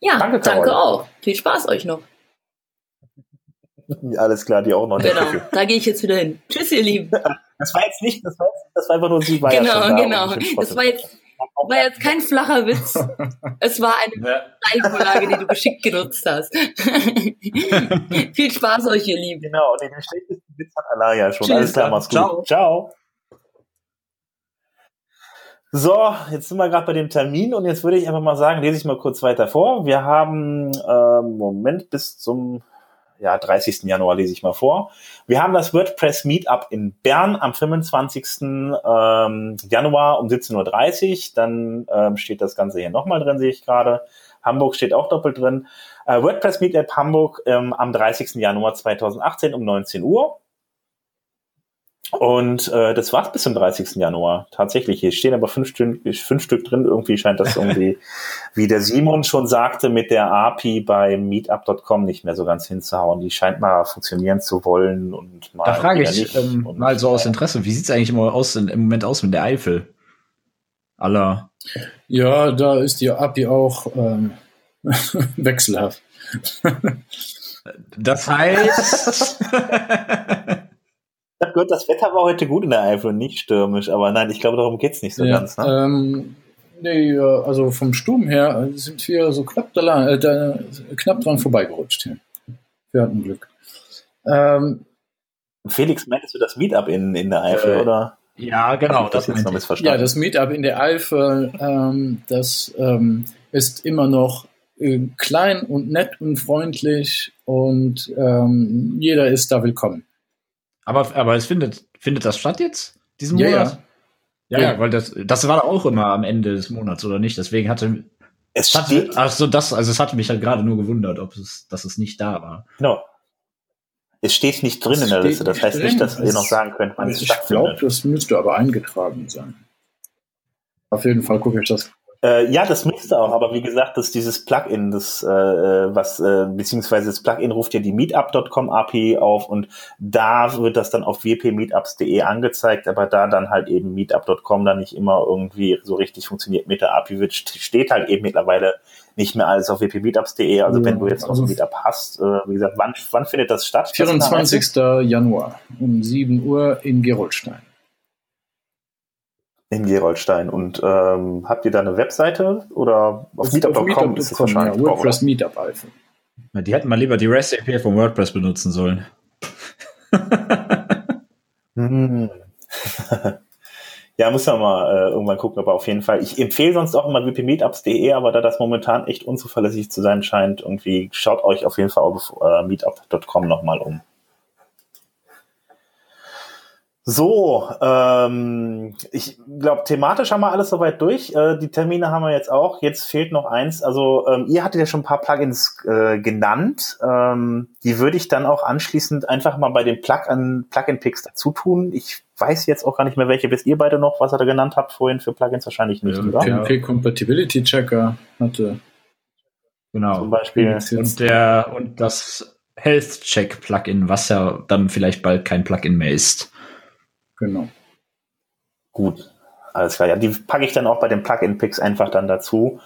Ja, danke, danke auch. Viel Spaß euch noch. *laughs* Alles klar, die auch noch. Genau, da gehe ich jetzt wieder hin. Tschüss, ihr Lieben. *laughs* Das war jetzt nicht, das war, das war einfach nur sie. War genau, ja genau. Das war jetzt War jetzt kein flacher Witz. *laughs* Es war eine Steilvorlage, die du geschickt genutzt hast. *laughs* Viel Spaß euch, ihr Lieben. Genau, und den schlechtesten Witz hat Alaya schon. Tschüss, Alles klar, mach's gut. Ciao. Ciao. So, jetzt sind wir gerade bei dem Termin und jetzt würde ich einfach mal sagen, lese ich mal kurz weiter vor. Wir haben äh, Moment bis zum ja, 30. Januar lese ich mal vor. Wir haben das WordPress Meetup in Bern am 25. Ähm, Januar um 17.30 Uhr. Dann ähm, steht das Ganze hier nochmal drin, sehe ich gerade. Hamburg steht auch doppelt drin. Äh, WordPress Meetup Hamburg ähm, am 30. Januar 2018 um 19 Uhr. Und äh, das war's bis zum 30. Januar. Tatsächlich. Hier stehen aber fünf, Stück, fünf Stück drin. Irgendwie scheint das irgendwie, *laughs* wie der Simon schon sagte, mit der API bei meetup.com nicht mehr so ganz hinzuhauen. Die scheint mal funktionieren zu wollen und mal. Da frage ich ähm, mal so aus Interesse, wie sieht's eigentlich immer aus, im Moment aus mit der Eifel? Aller. Ja, da ist die API auch ähm, *laughs* wechselhaft. das heißt. *laughs* Gehört, das Wetter war heute gut in der Eifel und nicht stürmisch, aber nein, ich glaube, darum geht es nicht so ja, ganz. Ne? Ähm, nee, also vom Sturm her sind wir so knapp, da, äh, da, knapp dran vorbeigerutscht hier. Wir hatten Glück. Ähm, Felix, meintest du das Meetup in, in der Eifel, äh, oder? Ja, genau. Das, das jetzt noch missverstanden. Ja, das Meetup in der Eifel, ähm, das ähm, ist immer noch äh, klein und nett und freundlich und ähm, jeder ist da willkommen. Aber, aber es findet, findet das statt jetzt, diesen ja, Monat? Ja. ja, ja, weil das, das war auch immer am Ende des Monats, oder nicht? Deswegen hatte. Es steht. Hatte, also das, also es hatte mich halt gerade nur gewundert, ob es, dass es nicht da war. Genau. Es steht nicht drin es in der Liste. Das heißt drin. nicht, dass wir noch sagen können, wann es Ich glaube, das müsste aber eingetragen sein. Auf jeden Fall gucke ich das äh, ja, das müsste auch, aber wie gesagt, dass dieses Plugin, das äh, was äh, beziehungsweise das Plugin ruft ja die Meetup.com API auf und da wird das dann auf wpmeetups.de angezeigt, aber da dann halt eben Meetup.com dann nicht immer irgendwie so richtig funktioniert mit der API, wird, steht halt eben mittlerweile nicht mehr alles auf wpmeetups.de. Also ja, wenn du jetzt noch also ein Meetup hast, äh, wie gesagt, wann, wann findet das statt? 24. Januar um 7 Uhr in Gerolstein in Gerolstein. Und ähm, habt ihr da eine Webseite oder auf Meetup.com Meetup ist es wahrscheinlich? Ja, WordPress Meetup also. Die hätten mal lieber die REST API von WordPress benutzen sollen. hm. *laughs* ja, muss man mal äh, irgendwann gucken, aber auf jeden Fall. Ich empfehle sonst auch immer wpmeetups.de, aber da das momentan echt unzuverlässig zu sein scheint, irgendwie schaut euch auf jeden Fall auf äh, meetup.com nochmal um. So, ähm, ich glaube, thematisch haben wir alles soweit durch. Äh, die Termine haben wir jetzt auch. Jetzt fehlt noch eins. Also ähm, ihr hattet ja schon ein paar Plugins äh, genannt. Ähm, die würde ich dann auch anschließend einfach mal bei den Plugin, Plugin-Picks dazu tun. Ich weiß jetzt auch gar nicht mehr, welche wisst ihr beide noch, was ihr da genannt habt vorhin für Plugins wahrscheinlich nicht. Ja, TNP Compatibility Checker hatte. Genau. Zum Beispiel. Und der und das Health Check Plugin, was ja dann vielleicht bald kein Plugin mehr ist. Genau. Gut, alles klar. Ja, die packe ich dann auch bei den Plugin-Picks einfach dann dazu.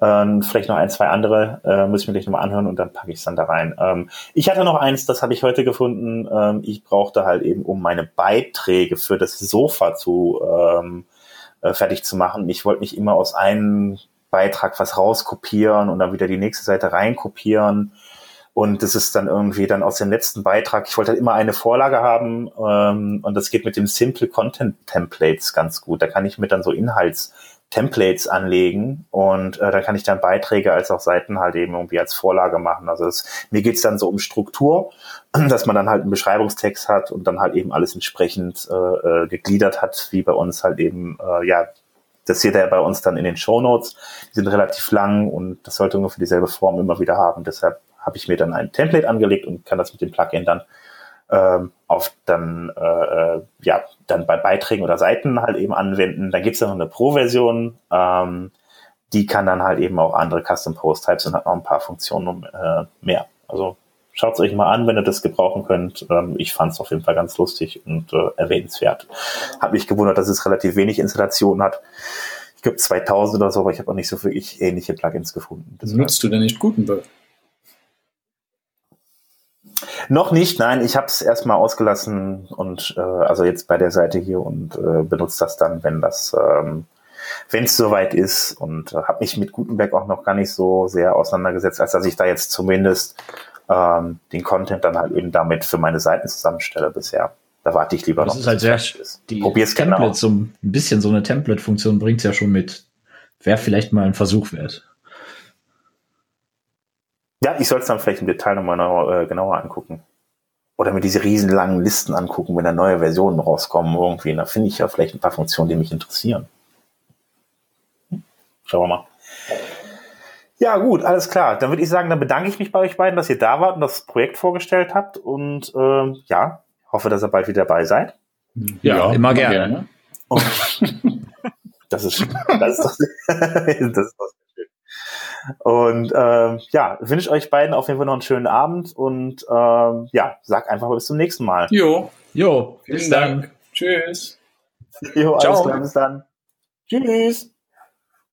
Ähm, vielleicht noch ein, zwei andere, äh, muss ich mir gleich nochmal anhören und dann packe ich es dann da rein. Ähm, ich hatte noch eins, das habe ich heute gefunden. Ähm, ich brauchte halt eben, um meine Beiträge für das Sofa zu ähm, äh, fertig zu machen. Ich wollte nicht immer aus einem Beitrag was rauskopieren und dann wieder die nächste Seite reinkopieren. Und das ist dann irgendwie dann aus dem letzten Beitrag. Ich wollte halt immer eine Vorlage haben ähm, und das geht mit dem Simple Content Templates ganz gut. Da kann ich mir dann so Inhaltstemplates anlegen und äh, da kann ich dann Beiträge als auch Seiten halt eben irgendwie als Vorlage machen. Also es, mir geht's dann so um Struktur, *clears throat* dass man dann halt einen Beschreibungstext hat und dann halt eben alles entsprechend äh, äh, gegliedert hat, wie bei uns halt eben, äh, ja, das seht ihr bei uns dann in den Show Notes. Die sind relativ lang und das sollte ungefähr dieselbe Form immer wieder haben. Deshalb habe ich mir dann ein Template angelegt und kann das mit dem Plugin dann ähm, auf dann äh, äh, ja dann bei Beiträgen oder Seiten halt eben anwenden. Dann gibt es noch eine Pro-Version, ähm, die kann dann halt eben auch andere Custom Post Types und hat noch ein paar Funktionen äh, mehr. Also schaut es euch mal an, wenn ihr das gebrauchen könnt. Ähm, ich fand es auf jeden Fall ganz lustig und äh, erwähnenswert. Hat mich gewundert, dass es relativ wenig Installationen hat. Ich glaube 2000 oder so, aber ich habe auch nicht so wirklich ähnliche Plugins gefunden. Das Nutzt du denn nicht Gutenberg? Noch nicht, nein, ich habe es erstmal ausgelassen und äh, also jetzt bei der Seite hier und äh, benutze das dann, wenn das ähm, wenn es soweit ist. Und äh, habe mich mit Gutenberg auch noch gar nicht so sehr auseinandergesetzt, als dass ich da jetzt zumindest ähm, den Content dann halt eben damit für meine Seiten zusammenstelle bisher. Da warte ich lieber das noch. ist halt sehr, die Probier's Template, genau. so ein bisschen so eine Template-Funktion bringt's ja schon mit. Wäre vielleicht mal ein Versuch wert. Ja, ich soll es dann vielleicht im Detail nochmal äh, genauer angucken. Oder mir diese riesenlangen Listen angucken, wenn da neue Versionen rauskommen irgendwie. Da finde ich ja vielleicht ein paar Funktionen, die mich interessieren. Schauen wir mal. Ja, gut, alles klar. Dann würde ich sagen, dann bedanke ich mich bei euch beiden, dass ihr da wart und das Projekt vorgestellt habt. Und äh, ja, hoffe, dass ihr bald wieder dabei seid. Ja, ja immer gerne. gerne. *laughs* das ist, das ist, das, *laughs* das ist was schön. Und ähm, ja, wünsche euch beiden auf jeden Fall noch einen schönen Abend und ähm, ja, sag einfach mal bis zum nächsten Mal. Jo. Jo. Vielen Dank. Tschüss. Jo, alles Ciao. klar, bis dann. Tschüss.